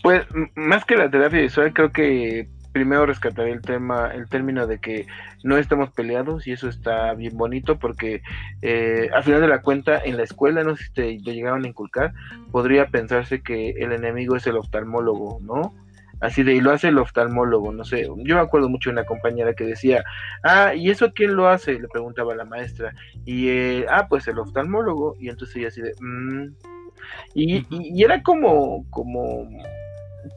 Pues más que la terapia visual, creo que primero rescataré el tema, el término de que no estamos peleados y eso está bien bonito porque eh, al final de la cuenta en la escuela, no sé si te, llegaron a inculcar, podría pensarse que el enemigo es el oftalmólogo, ¿no? Así de, y lo hace el oftalmólogo, no sé, yo me acuerdo mucho de una compañera que decía, ah, ¿y eso quién lo hace? Le preguntaba la maestra, y, eh, ah, pues el oftalmólogo, y entonces ella así de, mm". y, y, era como, como,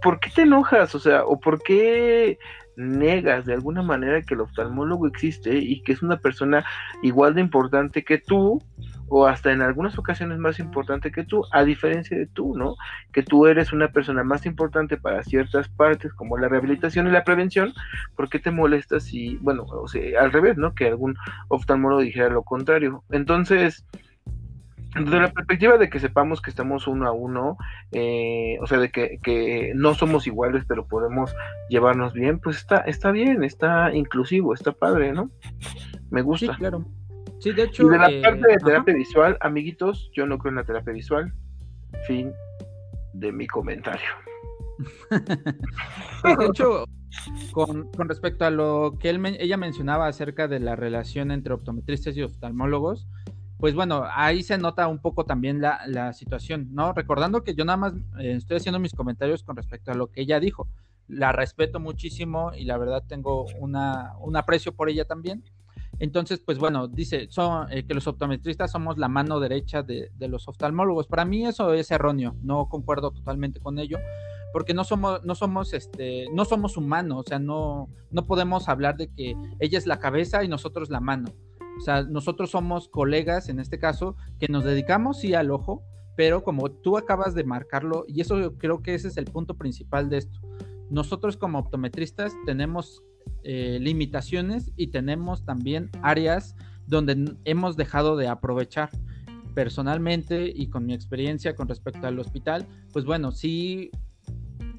¿por qué te enojas? O sea, o por qué negas de alguna manera que el oftalmólogo existe y que es una persona igual de importante que tú o hasta en algunas ocasiones más importante que tú, a diferencia de tú, ¿no? Que tú eres una persona más importante para ciertas partes como la rehabilitación y la prevención, ¿por qué te molestas si, bueno, o sea, al revés, ¿no? Que algún oftalmólogo dijera lo contrario. Entonces, desde la perspectiva de que sepamos que estamos uno a uno, eh, o sea, de que, no somos iguales, pero podemos llevarnos bien, pues está, está bien, está inclusivo, está padre, ¿no? Me gusta. Sí, claro. Sí, de hecho. Y de la eh, parte de terapia visual, amiguitos, yo no creo en la terapia visual. Fin de mi comentario. de hecho, con, respecto a lo que él, ella mencionaba acerca de la relación entre optometristas y oftalmólogos, pues bueno, ahí se nota un poco también la, situación, ¿no? Recordando que yo nada más eh, estoy haciendo mis comentarios con respecto a lo que ella dijo. La respeto muchísimo y la verdad tengo una, un aprecio por ella también. Entonces, pues bueno, dice eh, que los optometristas somos la mano derecha de, de, los oftalmólogos. Para mí eso es erróneo, no concuerdo totalmente con ello, porque no somos, no somos, este, no somos humanos, o sea, no, no podemos hablar de que ella es la cabeza y nosotros la mano. O sea, nosotros somos colegas, en este caso, que nos dedicamos sí al ojo, pero como tú acabas de marcarlo, y eso creo que ese es el punto principal de esto, nosotros como optometristas tenemos eh, limitaciones y tenemos también áreas donde hemos dejado de aprovechar. Personalmente y con mi experiencia con respecto al hospital, pues bueno, sí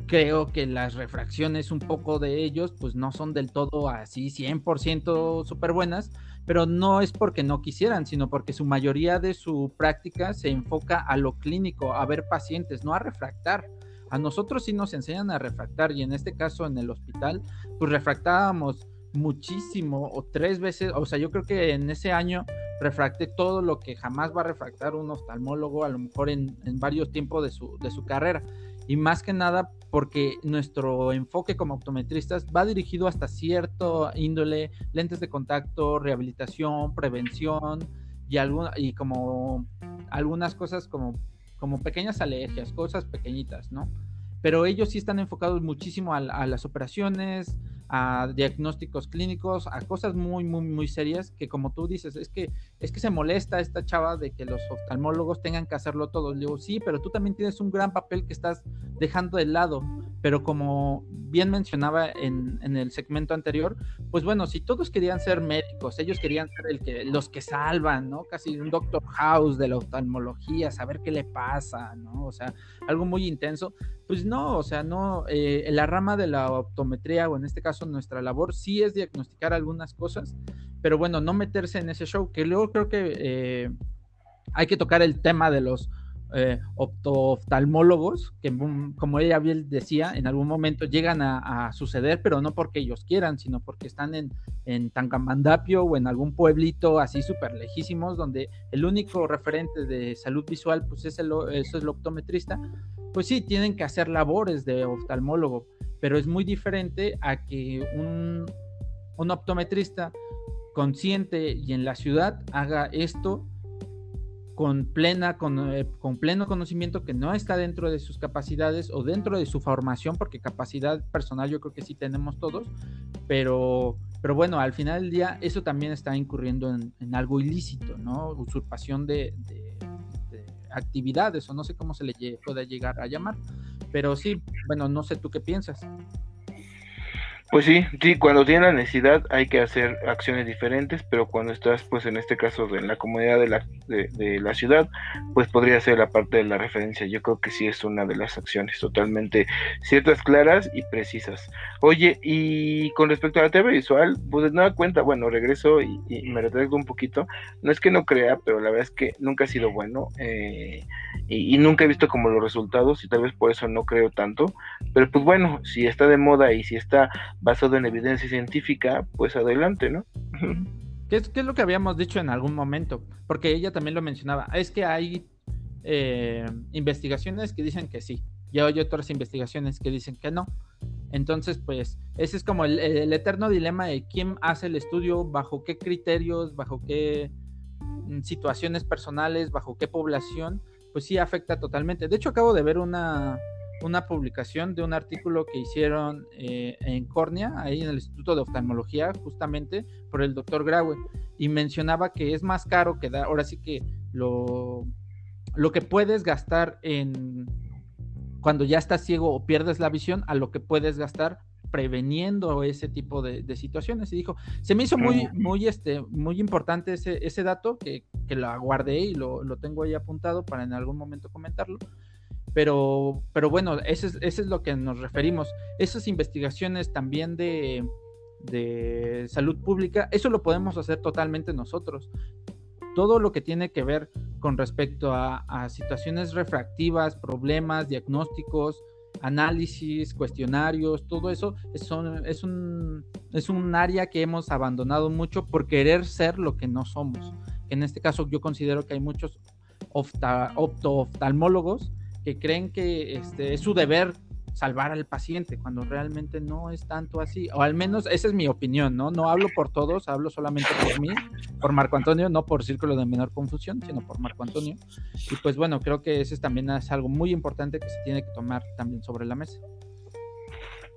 creo que las refracciones un poco de ellos pues no son del todo así 100% súper buenas, pero no es porque no quisieran, sino porque su mayoría de su práctica se enfoca a lo clínico, a ver pacientes, no a refractar. A nosotros sí nos enseñan a refractar y en este caso en el hospital, pues refractábamos muchísimo o tres veces, o sea, yo creo que en ese año refracté todo lo que jamás va a refractar un oftalmólogo, a lo mejor en, en varios tiempos de su, de su carrera. Y más que nada porque nuestro enfoque como optometristas va dirigido hasta cierto índole, lentes de contacto, rehabilitación, prevención y, alguna, y como algunas cosas como, como pequeñas alergias, cosas pequeñitas, ¿no? Pero ellos sí están enfocados muchísimo a las operaciones, a diagnósticos clínicos, a cosas muy, muy, muy serias que como tú dices, es que, es que se molesta esta chava de que los oftalmólogos tengan que hacerlo todo. Le digo, sí, pero tú también tienes un gran papel que estás dejando de lado. Pero como bien mencionaba en, en el segmento anterior, pues bueno, si todos querían ser médicos, ellos querían ser el que, los que salvan, ¿no? Casi un Doctor House de la oftalmología, saber qué le pasa, ¿no? O sea, algo muy intenso. Pues no, o sea, no, eh, la rama de la optometría, o en este caso nuestra labor, sí es diagnosticar algunas cosas, pero bueno, no meterse en ese show, que luego creo que eh, hay que tocar el tema de los eh, oftalmólogos, que como ella bien decía, en algún momento llegan a, suceder, pero no porque ellos quieran, sino porque están en, en Tangamandapio o en algún pueblito así súper lejísimos, donde el único referente de salud visual, pues es el, eso es el optometrista, pues sí, tienen que hacer labores de oftalmólogo, pero es muy diferente a que un, un optometrista consciente y en la ciudad haga esto con, plena, con, eh, con, pleno conocimiento que no está dentro de sus capacidades o dentro de su formación, porque capacidad personal yo creo que sí tenemos todos, pero, pero bueno, al final del día eso también está incurriendo en, algo ilícito, ¿no? Usurpación de, actividades o no sé cómo se le puede llegar a llamar, pero sí, bueno, no sé tú qué piensas. Pues sí, sí, cuando tiene la necesidad hay que hacer acciones diferentes, pero cuando estás, pues en este caso, en la comunidad de la, de, la ciudad, pues podría ser la parte de la referencia. Yo creo que sí es una de las acciones totalmente ciertas, claras y precisas. Oye, y con respecto a la TV visual, pues de nueva cuenta, bueno, regreso y, me retraigo un poquito. No es que no crea, pero la verdad es que nunca ha sido bueno eh, y, y nunca he visto como los resultados y tal vez por eso no creo tanto. Pero pues bueno, si está de moda y si está basado en evidencia científica, pues adelante, ¿no? ¿Qué es, ¿Qué es, lo que habíamos dicho en algún momento? Porque ella también lo mencionaba. Es que hay eh, investigaciones que dicen que sí, y hay otras investigaciones que dicen que no. Entonces, pues, ese es como el, el eterno dilema de quién hace el estudio, bajo qué criterios, bajo qué mm, situaciones personales, bajo qué población, pues sí afecta totalmente. De hecho, acabo de ver una, una publicación de un artículo que hicieron eh, en Córnea, ahí en el Instituto de Oftalmología, justamente por el doctor Graue, y mencionaba que es más caro que dar, ahora sí que lo, lo que puedes gastar en cuando ya estás ciego o pierdes la visión a lo que puedes gastar preveniendo ese tipo de, situaciones. Y dijo, se me hizo muy, muy, este, muy importante ese, ese dato que, que lo guardé y lo, lo, tengo ahí apuntado para en algún momento comentarlo. Pero, pero bueno, eso es, lo que nos referimos. Esas investigaciones también de, salud pública, eso lo podemos hacer totalmente nosotros. Todo lo que tiene que ver con respecto a, situaciones refractivas, problemas, diagnósticos, análisis, cuestionarios, todo eso es, un, es un área que hemos abandonado mucho por querer ser lo que no somos. En este caso yo considero que hay muchos opto-oftalmólogos que creen que este, es su deber salvar al paciente, cuando realmente no es tanto así, o al menos esa es mi opinión, ¿no? No hablo por todos, hablo solamente por mí, por Marco Antonio, no por Círculo de Menor Confusión, sino por Marco Antonio. Y pues bueno, creo que ese también es algo muy importante que se tiene que tomar también sobre la mesa.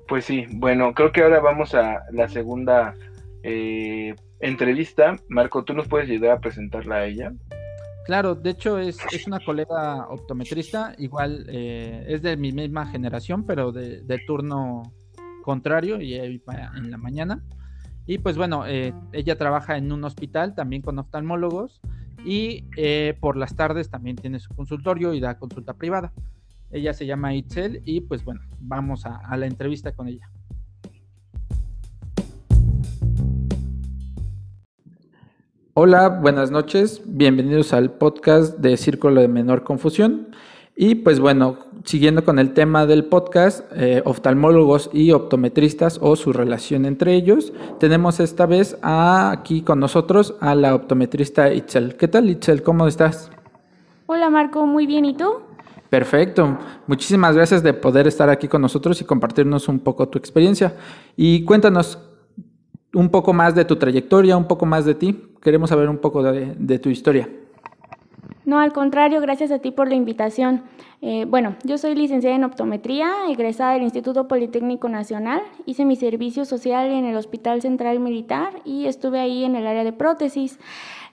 Pues sí, bueno, creo que ahora vamos a la segunda eh, entrevista. Marco, ¿tú nos puedes ayudar a presentarla a ella? Claro, de hecho es, es una colega optometrista, igual eh, es de mi misma generación, pero de, turno contrario y en la mañana. Y pues bueno, eh, ella trabaja en un hospital también con oftalmólogos y eh, por las tardes también tiene su consultorio y da consulta privada. Ella se llama Itzel y pues bueno, vamos a la entrevista con ella. Hola, buenas noches, bienvenidos al podcast de Círculo de Menor Confusión. Y pues bueno, siguiendo con el tema del podcast, eh, oftalmólogos y optometristas o su relación entre ellos, tenemos esta vez aquí con nosotros a la optometrista Itzel. ¿Qué tal Itzel? ¿Cómo estás? Hola Marco, muy bien, ¿y tú? Perfecto, muchísimas gracias de poder estar aquí con nosotros y compartirnos un poco tu experiencia. Y cuéntanos, un poco más de tu trayectoria, un poco más de ti. Queremos saber un poco de, tu historia. No, al contrario, gracias a ti por la invitación. Eh, bueno, yo soy licenciada en optometría, egresada del Instituto Politécnico Nacional, hice mi servicio social en el Hospital Central Militar y estuve ahí en el área de prótesis.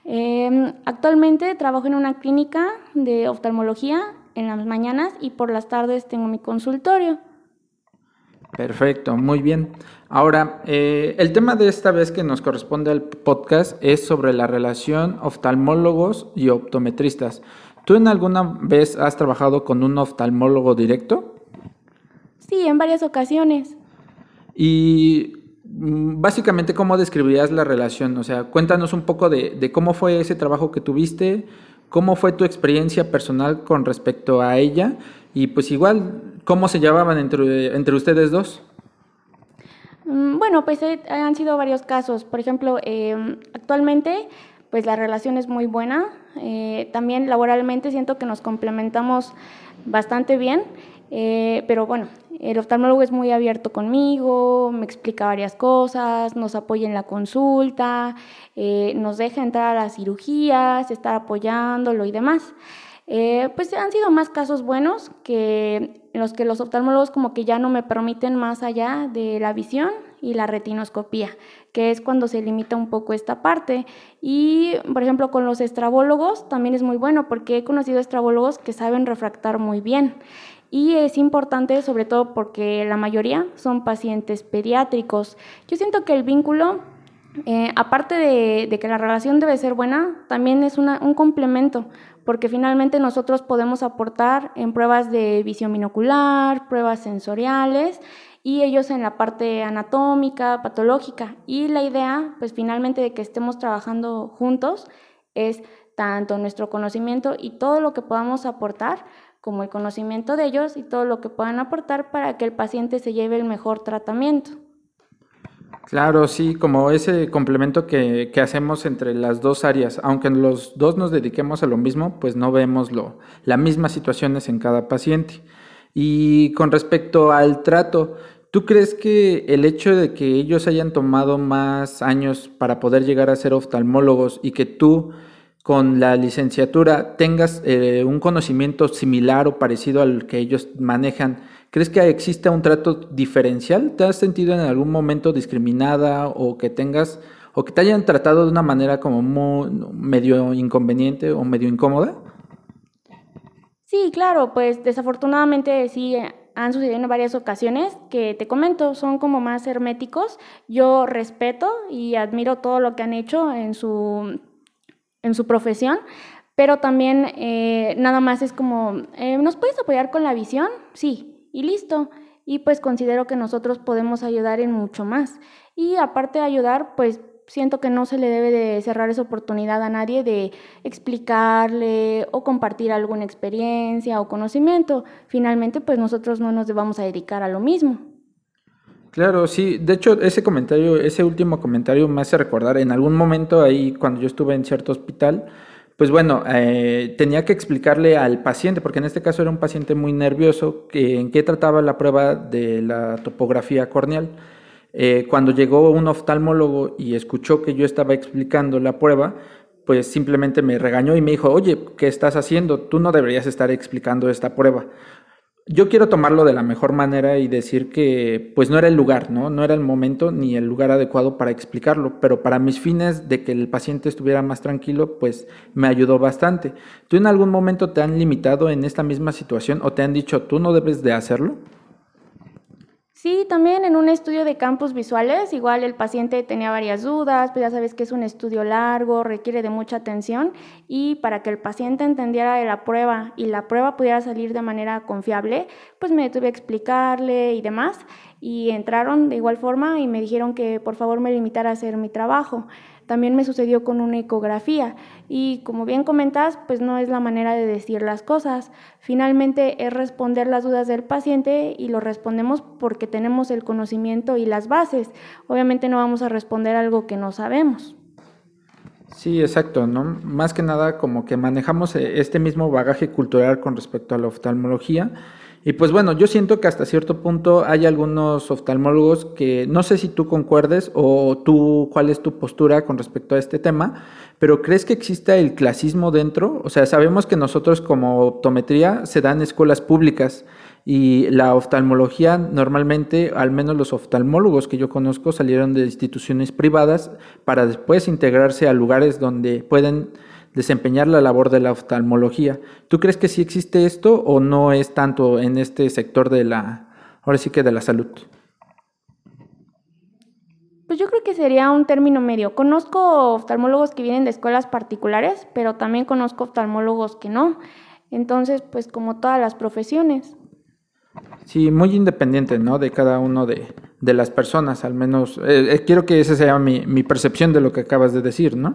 Em, actualmente trabajo en una clínica de oftalmología en las mañanas y por las tardes tengo mi consultorio. Perfecto, muy bien. Ahora, eh, el tema de esta vez que nos corresponde al podcast es sobre la relación oftalmólogos y optometristas. ¿Tú en alguna vez has trabajado con un oftalmólogo directo? Sí, en varias ocasiones. Y mm, básicamente, ¿cómo describirías la relación? O sea, cuéntanos un poco de, de cómo fue ese trabajo que tuviste, cómo fue tu experiencia personal con respecto a ella y pues igual, ¿cómo se llevaban entre, entre ustedes dos? Mm, bueno, pues eh, han sido varios casos. Por ejemplo, em, actualmente pues la relación es muy buena. Eh, también laboralmente siento que nos complementamos bastante bien. Eh, pero bueno, el oftalmólogo es muy abierto conmigo, me explica varias cosas, nos apoya en la consulta, nos deja entrar a las cirugías, estar apoyándolo y demás. Eh, pues han sido más casos buenos que los que los oftalmólogos como que ya no me permiten más allá de la visión y la retinoscopía, que es cuando se limita un poco esta parte. Y, por ejemplo, con los estrabólogos también es muy bueno porque he conocido estrabólogos que saben refractar muy bien. y es importante sobre todo porque la mayoría son pacientes pediátricos. Yo siento que el vínculo, eh, aparte de, que la relación debe ser buena, también es un complemento, porque finalmente nosotros podemos aportar en pruebas de visión binocular, pruebas sensoriales y ellos en la parte anatómica, patológica. Y la idea, pues finalmente de que estemos trabajando juntos es tanto nuestro conocimiento y todo lo que podamos aportar, como el conocimiento de ellos y todo lo que puedan aportar para que el paciente se lleve el mejor tratamiento. Claro, sí, como ese complemento que, hacemos entre las dos áreas, aunque los dos nos dediquemos a lo mismo, pues no vemos lo, las mismas situaciones en cada paciente. Y con respecto al trato, ¿tú crees que el hecho de que ellos hayan tomado más años para poder llegar a ser oftalmólogos y que tú con la licenciatura tengas eh, un conocimiento similar o parecido al que ellos manejan, ¿crees que existe un trato diferencial? ¿Te has sentido en algún momento discriminada o que tengas o que te hayan tratado de una manera como medio inconveniente o medio incómoda? Sí, claro, pues desafortunadamente sí eh, han sucedido en varias ocasiones que te comento, son como más herméticos. Yo respeto y admiro todo lo que han hecho en su, en su profesión, pero también eh, nada más es como, eh, ¿nos puedes apoyar con la visión? Sí, y listo. Y pues considero que nosotros podemos ayudar en mucho más. Y aparte de ayudar, pues siento que no se le debe de cerrar esa oportunidad a nadie de explicarle o compartir alguna experiencia o conocimiento. Finalmente, pues nosotros no nos vamos a dedicar a lo mismo. Claro, sí. De hecho, ese comentario, ese último comentario me hace recordar en algún momento ahí cuando yo estuve en cierto hospital, pues bueno, eh, tenía que explicarle al paciente, porque en este caso era un paciente muy nervioso, en qué trataba la prueba de la topografía corneal. Eh, cuando llegó un oftalmólogo y escuchó que yo estaba explicando la prueba, pues simplemente me regañó y me dijo, oye, ¿qué estás haciendo? Tú no deberías estar explicando esta prueba. Yo quiero tomarlo de la mejor manera y decir que pues no era el lugar, ¿no? No era el momento ni el lugar adecuado para explicarlo, pero para mis fines de que el paciente estuviera más tranquilo, pues me ayudó bastante. ¿Tú en algún momento te han limitado en esta misma situación o te han dicho tú no debes de hacerlo? Sí, también en un estudio de campos visuales, igual el paciente tenía varias dudas, pues ya sabes que es un estudio largo, requiere de mucha atención y para que el paciente entendiera de la prueba y la prueba pudiera salir de manera confiable, pues me tuve que explicarle y demás y entraron de igual forma y me dijeron que por favor me limitara a hacer mi trabajo. También me sucedió con una ecografía y como bien comentas, pues no es la manera de decir las cosas. Finalmente es responder las dudas del paciente y lo respondemos porque tenemos el conocimiento y las bases. Obviamente no vamos a responder algo que no sabemos. Sí, exacto, ¿no? Más que nada como que manejamos eh, este mismo bagaje cultural con respecto a la oftalmología y pues bueno, yo siento que hasta cierto punto hay algunos oftalmólogos que no sé si tú concuerdes o tú cuál es tu postura con respecto a este tema, pero ¿crees que exista el clasismo dentro? O sea, sabemos que nosotros como optometría se dan escuelas públicas y la oftalmología normalmente, al menos los oftalmólogos que yo conozco, salieron de instituciones privadas para después integrarse a lugares donde pueden desempeñar la labor de la oftalmología. ¿Tú crees que sí existe esto o no es tanto en este sector de la, ahora sí que de la salud? Pues yo creo que sería un término medio. Conozco oftalmólogos que vienen de escuelas particulares, pero también conozco oftalmólogos que no. Entonces, pues como todas las profesiones. Sí, muy independiente, ¿no? De cada uno de, las personas, al menos. Eh, eh, quiero que esa sea mi, mi percepción de lo que acabas de decir, ¿no?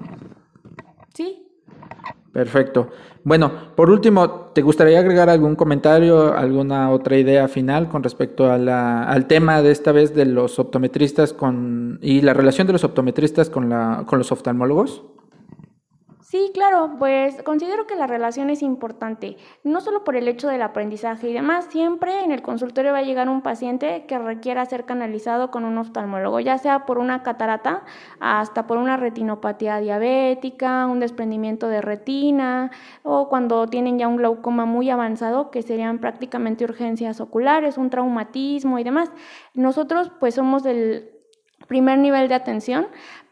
Perfecto. Bueno, por último, ¿te gustaría agregar algún comentario, alguna otra idea final con respecto a la, al tema de esta vez de los optometristas con, y la relación de los optometristas con, la, con los oftalmólogos? Sí, claro, pues considero que la relación es importante, no solo por el hecho del aprendizaje y demás, siempre en el consultorio va a llegar un paciente que requiera ser canalizado con un oftalmólogo, ya sea por una catarata hasta por una retinopatía diabética, un desprendimiento de retina o cuando tienen ya un glaucoma muy avanzado que serían prácticamente urgencias oculares, un traumatismo y demás. Nosotros pues somos del primer nivel de atención,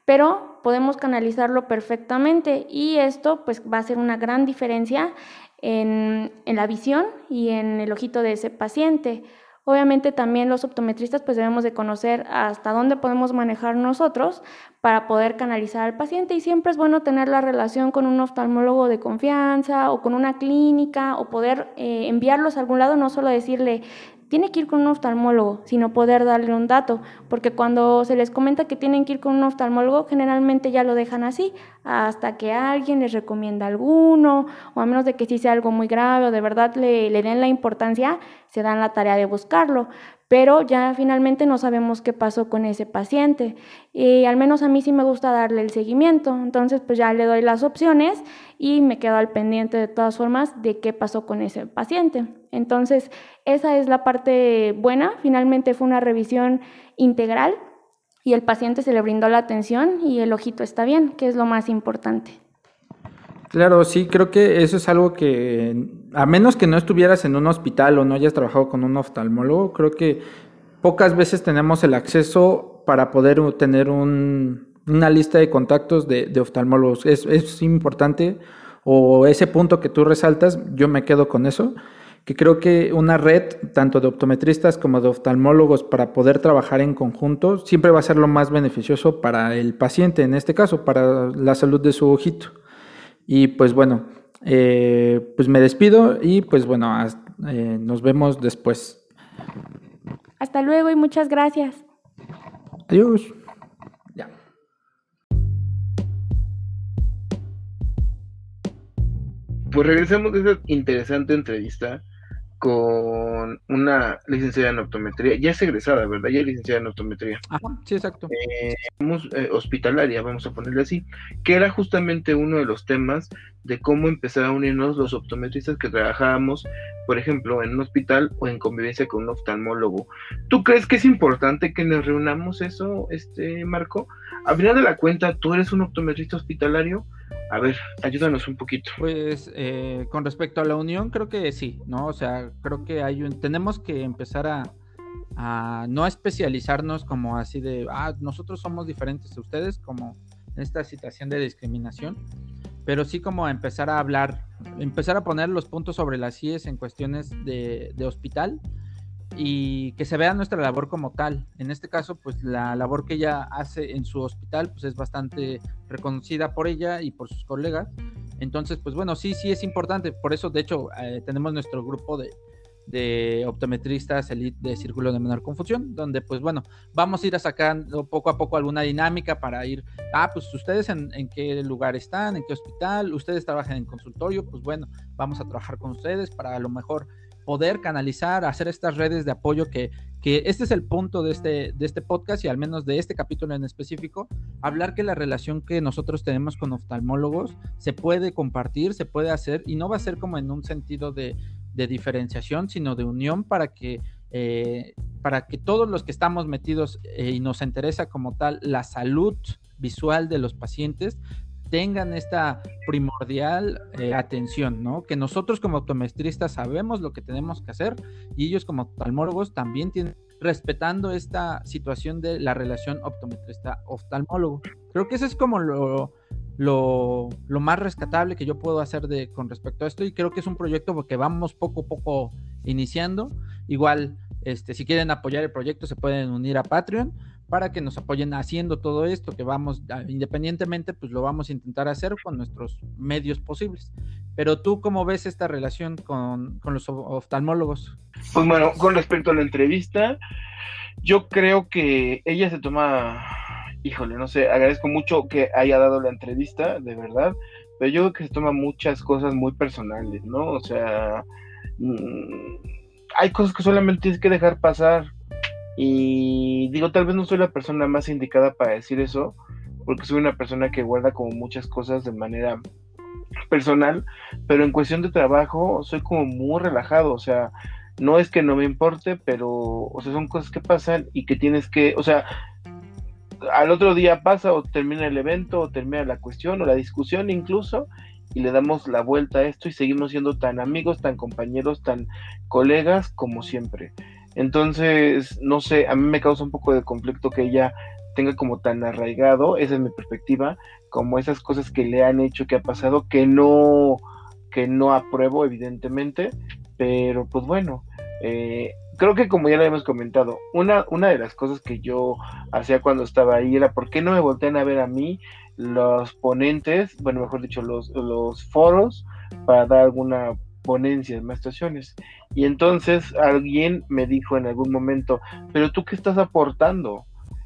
pero podemos canalizarlo perfectamente y esto pues va a ser una gran diferencia en, en la visión y en el ojito de ese paciente. Obviamente también los optometristas pues debemos de conocer hasta dónde podemos manejar nosotros para poder canalizar al paciente y siempre es bueno tener la relación con un oftalmólogo de confianza o con una clínica o poder eh, enviarlos a algún lado, no solo decirle tiene que ir con un oftalmólogo, sino poder darle un dato, porque cuando se les comenta que tienen que ir con un oftalmólogo, generalmente ya lo dejan así, hasta que alguien les recomienda alguno, o a menos de que sí sea algo muy grave o de verdad le, le den la importancia, se dan la tarea de buscarlo pero ya finalmente no sabemos qué pasó con ese paciente. Y al menos a mí sí me gusta darle el seguimiento, entonces pues ya le doy las opciones y me quedo al pendiente de todas formas de qué pasó con ese paciente. Entonces, esa es la parte buena, finalmente fue una revisión integral y el paciente se le brindó la atención y el ojito está bien, que es lo más importante. Claro, sí, creo que eso es algo que, a menos que no estuvieras en un hospital o no hayas trabajado con un oftalmólogo, creo que pocas veces tenemos el acceso para poder tener una lista de contactos de, oftalmólogos. Es, es, importante, o ese punto que tú resaltas, yo me quedo con eso, que creo que una red, tanto de optometristas como de oftalmólogos, para poder trabajar en conjunto, siempre va a ser lo más beneficioso para el paciente, en este caso, para la salud de su ojito. Y pues bueno, eh, pues me despido y pues bueno, eh, nos vemos después. Hasta luego y muchas gracias. Adiós. Ya. Pues regresamos de esa interesante entrevista con una licenciada en optometría, ya es egresada, ¿verdad? Ya es licenciada en optometría. Ajá, sí, exacto. Eh, eh, hospitalaria, vamos a ponerle así, que era justamente uno de los temas de cómo empezar a unirnos los optometristas que trabajábamos, por ejemplo, en un hospital o en convivencia con un oftalmólogo. ¿Tú crees que es importante que nos reunamos eso, este Marco? A final de la cuenta, ¿tú eres un optometrista hospitalario? A ver, ayúdanos un poquito. Pues eh, con respecto a la unión, creo que sí, ¿no? O sea, creo que hay un, tenemos que empezar a, a no especializarnos como así de, ah, nosotros somos diferentes de ustedes, como en esta situación de discriminación, pero sí como empezar a hablar, empezar a poner los puntos sobre las IES en cuestiones de, de hospital y que se vea nuestra labor como tal. En este caso, pues la labor que ella hace en su hospital, pues es bastante reconocida por ella y por sus colegas. Entonces, pues bueno, sí, sí es importante. Por eso, de hecho, eh, tenemos nuestro grupo de, de optometristas elite de Círculo de Menor Confusión, donde pues bueno, vamos a ir a sacando poco a poco alguna dinámica para ir, ah, pues ustedes en, en, qué lugar están, en qué hospital, ustedes trabajan en consultorio, pues bueno, vamos a trabajar con ustedes para a lo mejor poder canalizar, hacer estas redes de apoyo que, que este es el punto de este, de este podcast y al menos de este capítulo en específico, hablar que la relación que nosotros tenemos con oftalmólogos se puede compartir, se puede hacer y no va a ser como en un sentido de, de diferenciación, sino de unión para que, eh, para que todos los que estamos metidos eh, y nos interesa como tal la salud visual de los pacientes, tengan esta primordial eh, atención, ¿no? Que nosotros como optometristas sabemos lo que tenemos que hacer y ellos como oftalmólogos también tienen respetando esta situación de la relación optometrista-oftalmólogo. Creo que eso es como lo, lo, más rescatable que yo puedo hacer de, con respecto a esto y creo que es un proyecto que vamos poco a poco iniciando. Igual, este, si quieren apoyar el proyecto se pueden unir a Patreon para que nos apoyen haciendo todo esto que vamos, independientemente, pues lo vamos a intentar hacer con nuestros medios posibles. Pero tú, ¿cómo ves esta relación con, los oftalmólogos? Pues bueno, con respecto a la entrevista, yo creo que ella se toma, híjole, no sé, agradezco mucho que haya dado la entrevista, de verdad, pero yo creo que se toma muchas cosas muy personales, ¿no? O sea, mm, hay cosas que solamente tienes que dejar pasar y digo, tal vez no soy la persona más indicada para decir eso, porque soy una persona que guarda como muchas cosas de manera personal, pero en cuestión de trabajo soy como muy relajado, o sea, no es que no me importe, pero, o sea, son cosas que pasan y que tienes que, o sea, al otro día pasa o termina el evento o termina la cuestión o la discusión incluso y le damos la vuelta a esto y seguimos siendo tan amigos, tan compañeros, tan colegas como siempre. Entonces, no sé, a mí me causa un poco de conflicto que ella tenga como tan arraigado, esa es mi perspectiva, como esas cosas que le han hecho, que ha pasado, que no, que no apruebo, evidentemente, pero pues bueno, eh, creo que como ya lo hemos comentado, una, una de las cosas que yo hacía cuando estaba ahí era por qué no me voltean a ver a mí los ponentes, bueno, mejor dicho, los, los foros para dar alguna ponencia en estaciones. Y entonces alguien me dijo en algún momento, pero tú qué estás aportando?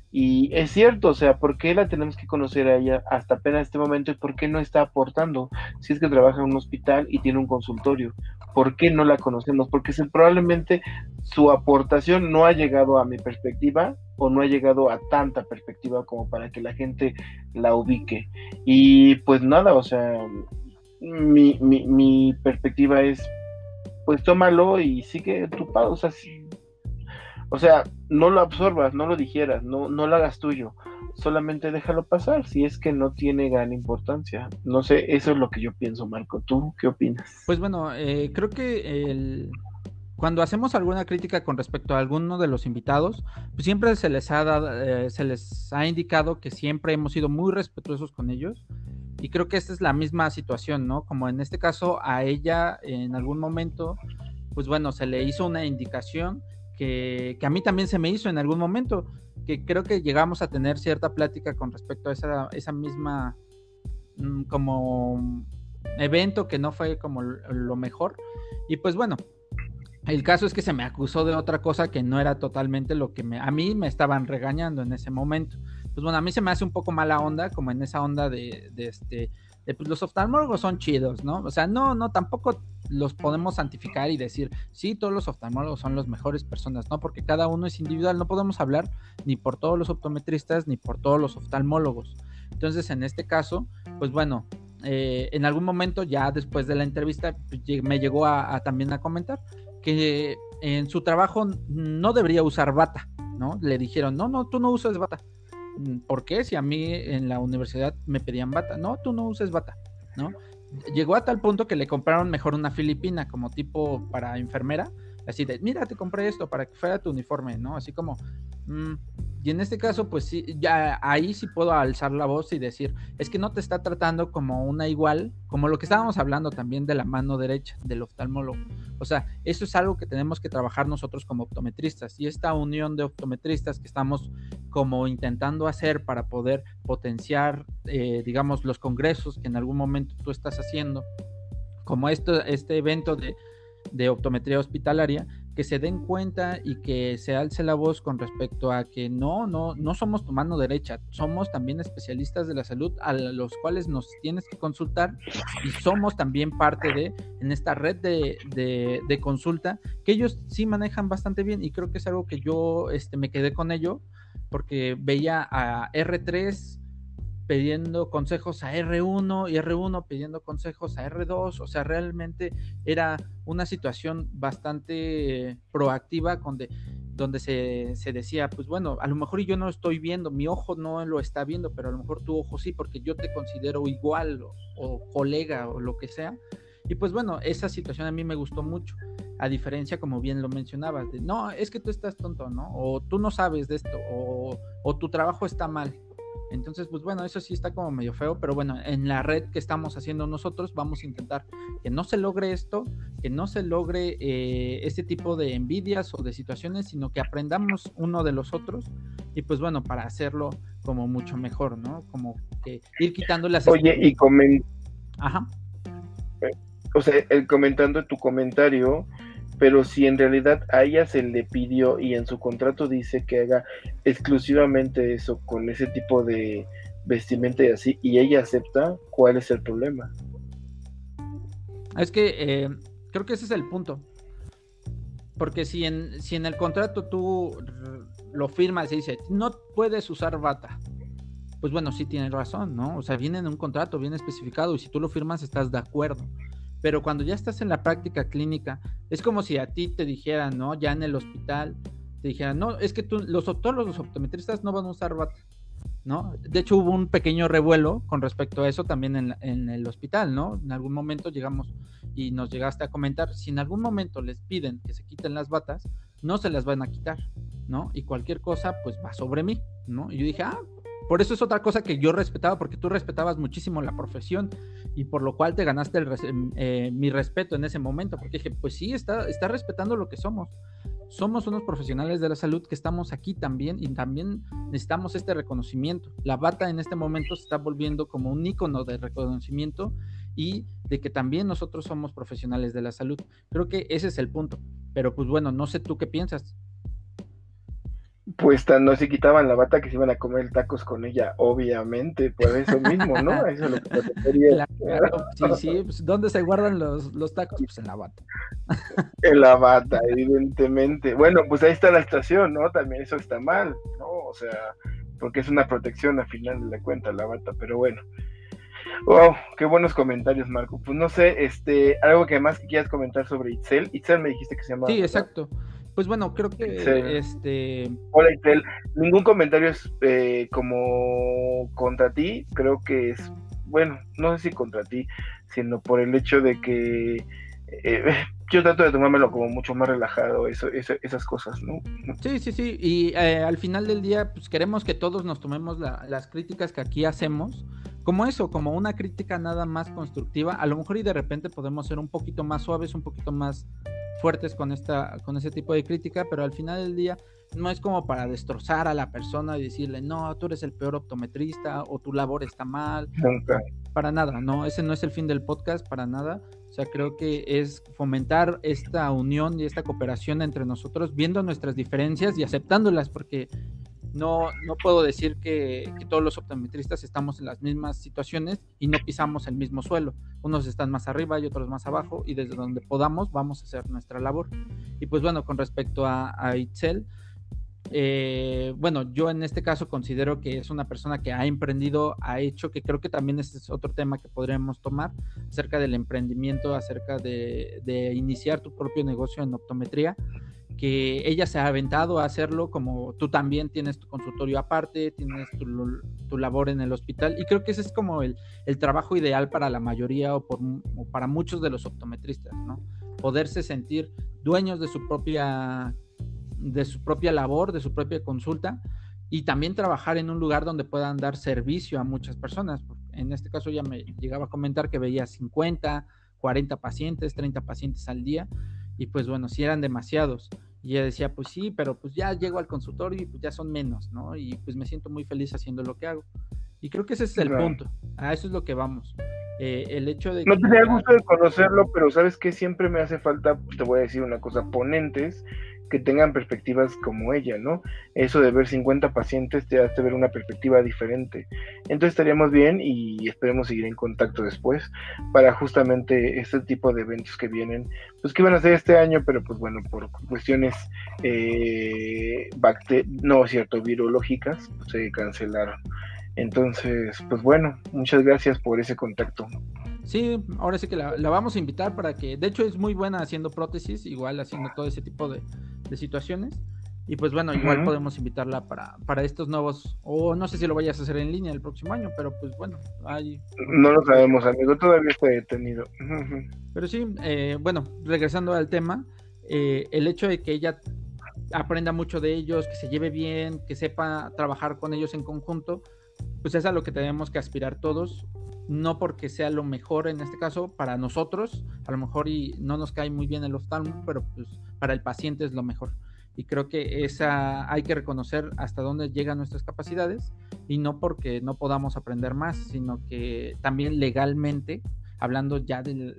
Y es cierto, o sea, ¿por qué la tenemos que conocer a ella hasta apenas este momento y por qué no está aportando? Si es que trabaja en un hospital y tiene un consultorio, ¿por qué no la conocemos? Porque probablemente su aportación no ha llegado a mi perspectiva o no ha llegado a tanta perspectiva como para que la gente la ubique. Y pues nada, o sea, mi, mi, mi perspectiva es, pues tómalo y sigue tu pausa. Así. O sea, no lo absorbas, no lo digieras, no, no lo hagas tuyo. Solamente déjalo pasar si es que no tiene gran importancia. No sé, eso es lo que yo pienso, Marco. ¿Tú qué opinas? Pues bueno, eh, creo que el, cuando hacemos alguna crítica con respecto a alguno de los invitados, pues siempre se les ha dado, eh, se les ha indicado que siempre hemos sido muy respetuosos con ellos. Y creo que esta es la misma situación, ¿no? Como en este caso a ella en algún momento, pues bueno, se le hizo una indicación que, a mí también se me hizo en algún momento, que creo que llegamos a tener cierta plática con respecto a esa, esa misma mm, como evento que no fue como lo mejor. Y pues bueno, el caso es que se me acusó de otra cosa que no era totalmente lo que me, a mí me estaban regañando en ese momento. Pues bueno, a mí se me hace un poco mala onda, como en esa onda de, de este, pues los oftalmólogos son chidos, ¿no? O sea, no, no, tampoco los podemos santificar y decir, sí, todos los oftalmólogos son las mejores personas, ¿no? Porque cada uno es individual, no podemos hablar ni por todos los optometristas ni por todos los oftalmólogos. Entonces, en este caso, pues bueno, eh, en algún momento, ya después de la entrevista, pues, me llegó a, también a comentar que en su trabajo no debería usar bata, ¿no? Le dijeron, no, no, tú no usas bata. Mm, ¿por qué? Si a mí en la universidad me pedían bata. No, tú no uses bata, ¿no? Llegó a tal punto que le compraron mejor una filipina como tipo para enfermera, así de, mira, te compré esto para que fuera tu uniforme, ¿no? Así como, mm, y en este caso, pues sí, ya ahí sí puedo alzar la voz y decir, es que no te está tratando como una igual, como lo que estábamos hablando también de la mano derecha del oftalmólogo. O sea, eso es algo que tenemos que trabajar nosotros como optometristas. Y esta unión de optometristas que estamos como intentando hacer para poder potenciar, eh, digamos, los congresos que en algún momento tú estás haciendo, como esto, este evento de, de optometría hospitalaria, que se den cuenta y que se alce la voz con respecto a que no, no, no somos tu mano derecha, somos también especialistas de la salud a los cuales nos tienes que consultar y somos también parte de, en esta red de, de, consulta, que ellos sí manejan bastante bien y creo que es algo que yo este, me quedé con ello porque veía a R3 pidiendo consejos a R1 y R1 pidiendo consejos a R2, o sea, realmente era una situación bastante proactiva donde, donde se, se, decía, pues bueno, a lo mejor yo no lo estoy viendo, mi ojo no lo está viendo, pero a lo mejor tu ojo sí, porque yo te considero igual o, colega o lo que sea. Y pues bueno, esa situación a mí me gustó mucho, a diferencia, como bien lo mencionabas, de no, es que tú estás tonto, ¿no? O tú no sabes de esto, o, o tu trabajo está mal. Entonces, pues bueno, eso sí está como medio feo, pero bueno, en la red que estamos haciendo nosotros vamos a intentar que no se logre esto, que no se logre eh, este tipo de envidias o de situaciones, sino que aprendamos uno de los otros y pues bueno, para hacerlo como mucho mejor, ¿no? Como que ir quitando las... Oye, y comen... Ajá. O sea, el comentando tu comentario, pero si en realidad a ella se le pidió y en su contrato dice que haga exclusivamente eso con ese tipo de vestimenta y así, y ella acepta, ¿cuál es el problema? Es que eh, creo que ese es el punto. Porque si en, si en el contrato tú lo firmas y dice, no puedes usar bata, pues bueno, sí tienes razón, ¿no? O sea, viene en un contrato, viene especificado y si tú lo firmas estás de acuerdo. Pero cuando ya estás en la práctica clínica, es como si a ti te dijeran, ¿no? Ya en el hospital, te dijeran, no, es que tú, los todos los optometristas no van a usar bata, ¿no? De hecho, hubo un pequeño revuelo con respecto a eso también en, en el hospital, ¿no? En algún momento llegamos y nos llegaste a comentar, si en algún momento les piden que se quiten las batas, no se las van a quitar, ¿no? Y cualquier cosa, pues va sobre mí, ¿no? Y yo dije, ah, por eso es otra cosa que yo respetaba, porque tú respetabas muchísimo la profesión y por lo cual te ganaste eh, mi respeto en ese momento, porque dije, pues sí, está, está respetando lo que somos. Somos unos profesionales de la salud que estamos aquí también y también necesitamos este reconocimiento. La bata en este momento se está volviendo como un icono de reconocimiento y de que también nosotros somos profesionales de la salud. Creo que ese es el punto. Pero pues bueno, no sé tú qué piensas pues no se quitaban la bata que se iban a comer tacos con ella, obviamente, por eso mismo, ¿no? Eso es lo que sí, sí, pues, ¿dónde se guardan los, los tacos? Pues en la bata. en la bata, evidentemente. Bueno, pues ahí está la estación, ¿no? También eso está mal, ¿no? O sea, porque es una protección al final de la cuenta la bata, pero bueno. Wow, qué buenos comentarios, Marco. Pues no sé, este, algo que más quieras comentar sobre Itzel. Itzel me dijiste que se llama. Sí, exacto. Pues bueno, creo que este. Hola, Itel. Ningún comentario es eh, como contra ti. Creo que es, bueno, no sé si contra ti, sino por el hecho de que eh, yo trato de tomármelo como mucho más relajado, eso, esas cosas, ¿no? Sí, sí, sí. Y eh, al final del día, pues queremos que todos nos tomemos las críticas que aquí hacemos como eso, como una crítica nada más constructiva. A lo mejor y de repente podemos ser un poquito más suaves, un poquito más fuertes con esta con ese tipo de crítica, pero al final del día no es como para destrozar a la persona y decirle, "No, tú eres el peor optometrista o tu labor está mal." Para nada, no, ese no es el fin del podcast para nada. O sea, creo que es fomentar esta unión y esta cooperación entre nosotros, viendo nuestras diferencias y aceptándolas, porque no, no puedo decir que, todos los optometristas estamos en las mismas situaciones y no pisamos el mismo suelo. Unos están más arriba y otros más abajo y desde donde podamos vamos a hacer nuestra labor. Y pues bueno, con respecto a, Itzel, eh, bueno, yo en este caso considero que es una persona que ha emprendido, ha hecho, que creo que también este es otro tema que podríamos tomar acerca del emprendimiento, acerca de iniciar tu propio negocio en optometría que ella se ha aventado a hacerlo, como tú también tienes tu consultorio aparte, tienes tu, labor en el hospital, y creo que ese es como el, trabajo ideal para la mayoría o, por, para muchos de los optometristas, ¿no? Poderse sentir dueños de su propia de su propia labor, de su propia consulta y también trabajar en un lugar donde puedan dar servicio a muchas personas. En este caso ya me llegaba a comentar que veía 50, 40 pacientes, 30 pacientes al día y pues bueno, si eran demasiados. Y ella decía, pues sí, pero pues ya llego al consultorio y pues ya son menos, ¿no? Y pues me siento muy feliz haciendo lo que hago. Y creo que ese es el punto. A eso es lo que vamos. Eh, el hecho de... No tenía gusto de conocerlo, pero sabes que siempre me hace falta, te voy a decir una cosa, ponentes que tengan perspectivas como ella, ¿no? Eso de ver 50 pacientes te hace ver una perspectiva diferente. Entonces estaríamos bien y esperemos seguir en contacto después para justamente este tipo de eventos que vienen, pues que van a ser este año, pero pues bueno, por cuestiones eh, no cierto, virológicas, pues, se cancelaron. Entonces, pues bueno, muchas gracias por ese contacto. Sí, ahora sí que la, vamos a invitar para que, de hecho es muy buena haciendo prótesis, igual haciendo todo ese tipo de, situaciones. Y pues bueno, igual podemos invitarla para, para estos nuevos, o no sé si lo vayas a hacer en línea el próximo año, pero pues bueno, hay... No lo sabemos, amigo, todavía está detenido. Pero sí, eh, bueno, regresando al tema, eh, el hecho de que ella aprenda mucho de ellos, que se lleve bien, que sepa trabajar con ellos en conjunto, pues es a lo que tenemos que aspirar todos, no porque sea lo mejor en este caso para nosotros, a lo mejor y no nos cae muy bien el oftalmo, pero pues para el paciente es lo mejor. Y creo que esa hay que reconocer hasta dónde llegan nuestras capacidades y no porque no podamos aprender más, sino que también legalmente, hablando ya de,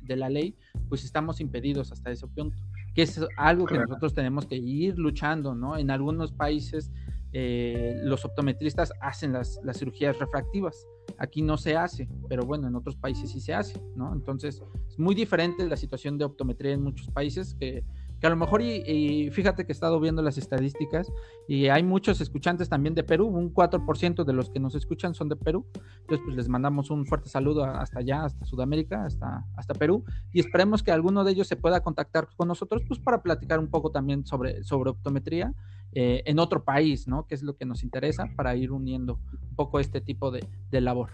de la ley, pues estamos impedidos hasta ese punto, que es algo que nosotros tenemos que ir luchando, ¿no? En algunos países eh, los optometristas hacen las, cirugías refractivas. Aquí no se hace, pero bueno, en otros países sí se hace, ¿no? Entonces, es muy diferente la situación de optometría en muchos países que, que a lo mejor, y, fíjate que he estado viendo las estadísticas, y hay muchos escuchantes también de Perú, un 4% de los que nos escuchan son de Perú, entonces pues les mandamos un fuerte saludo hasta allá, hasta Sudamérica, hasta, hasta Perú, y esperemos que alguno de ellos se pueda contactar con nosotros, pues para platicar un poco también sobre, sobre optometría eh, en otro país, ¿no? Que es lo que nos interesa para ir uniendo un poco este tipo de, de labor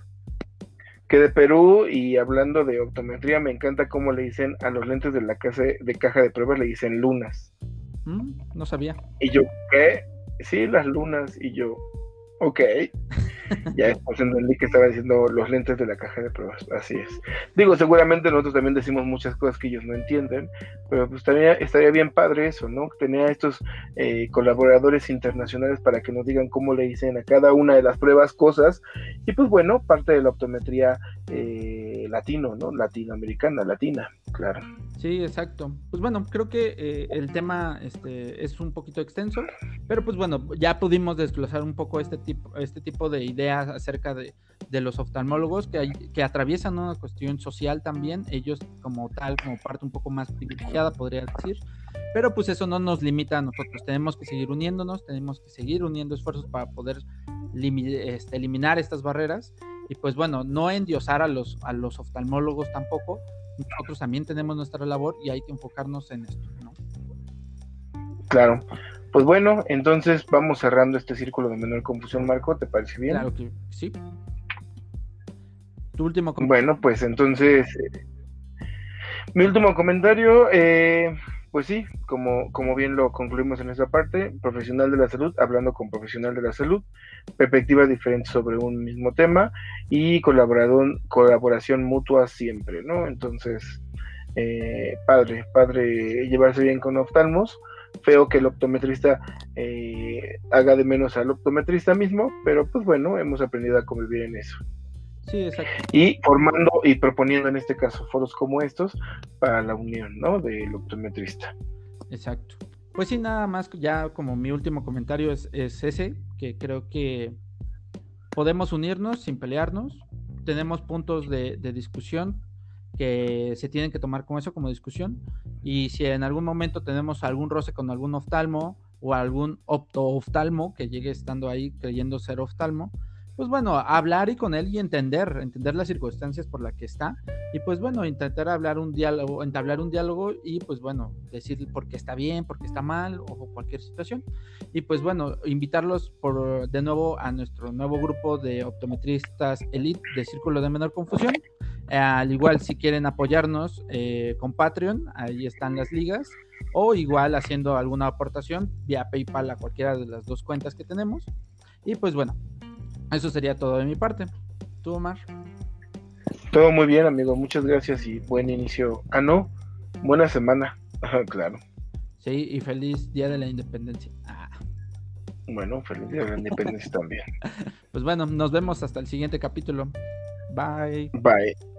que de Perú y hablando de optometría, me encanta cómo le dicen a los lentes de la casa de caja de pruebas, le dicen lunas. Mm, no sabía. Y yo, ¿qué? Sí, las lunas. Y yo, Ok. ya después entendí que estaba diciendo los lentes de la caja de pruebas. Así es. Digo, seguramente nosotros también decimos muchas cosas que ellos no entienden, pero pues también estaría bien padre eso, ¿no? Tener a estos eh, colaboradores internacionales para que nos digan cómo le dicen a cada una de las pruebas cosas. Y pues bueno, parte de la optometría eh, latino, ¿no? Latinoamericana, latina, claro. Sí, exacto. Pues bueno, creo que eh, el tema este, es un poquito extenso, pero pues bueno, ya pudimos desglosar un poco este tipo, este tipo de ideas acerca de, los oftalmólogos que, que atraviesan una cuestión social también, ellos como tal, como parte un poco más privilegiada, podría decir. Pero pues eso no nos limita a nosotros, tenemos que seguir uniéndonos, tenemos que seguir uniendo esfuerzos para poder este, eliminar estas barreras y pues bueno, no endiosar a los, a los oftalmólogos tampoco, nosotros también tenemos nuestra labor y hay que enfocarnos en esto. Claro. Pues bueno, entonces vamos cerrando este círculo de menor confusión, Marco, ¿te parece bien? Claro que sí. Tu último comentario. Bueno, pues entonces, eh, mi último comentario, eh, pues sí, como, como bien lo concluimos en esta parte, profesional de la salud, hablando con profesional de la salud, perspectivas diferentes sobre un mismo tema y colaboración, colaboración mutua siempre, ¿no? Entonces, eh, padre, padre llevarse bien con oftalmos, feo que el optometrista eh, haga de menos al optometrista mismo, pero pues bueno, hemos aprendido a convivir en eso. Sí, exacto. Y formando y proponiendo en este caso foros como estos para la unión, ¿no? Del optometrista. Exacto. Pues sí, nada más, ya como mi último comentario es, ese, que creo que podemos unirnos sin pelearnos, tenemos puntos de, de, discusión que se tienen que tomar con eso como discusión, y si en algún momento tenemos algún roce con algún oftalmo o algún opto-oftalmo que llegue estando ahí creyendo ser oftalmo, pues bueno, hablar y con él y entender, entender las circunstancias por las que está y pues bueno, intentar hablar un diálogo, entablar un diálogo y pues bueno, decir por qué está bien, por qué está mal o cualquier situación. Y pues bueno, invitarlos por de nuevo a nuestro nuevo grupo de optometristas elite de Círculo de Menor Confusión. al igual si quieren apoyarnos eh, con Patreon, ahí están las ligas o igual haciendo alguna aportación vía PayPal a cualquiera de las dos cuentas que tenemos. Y pues bueno, eso sería todo de mi parte. ¿Tú, Omar? Todo muy bien, amigo. Muchas gracias y buen inicio. Ah, no. Buena semana. claro. Sí, y feliz Día de la Independencia. Ah. Bueno, feliz Día de la Independencia también. Pues bueno, nos vemos hasta el siguiente capítulo. Bye. Bye.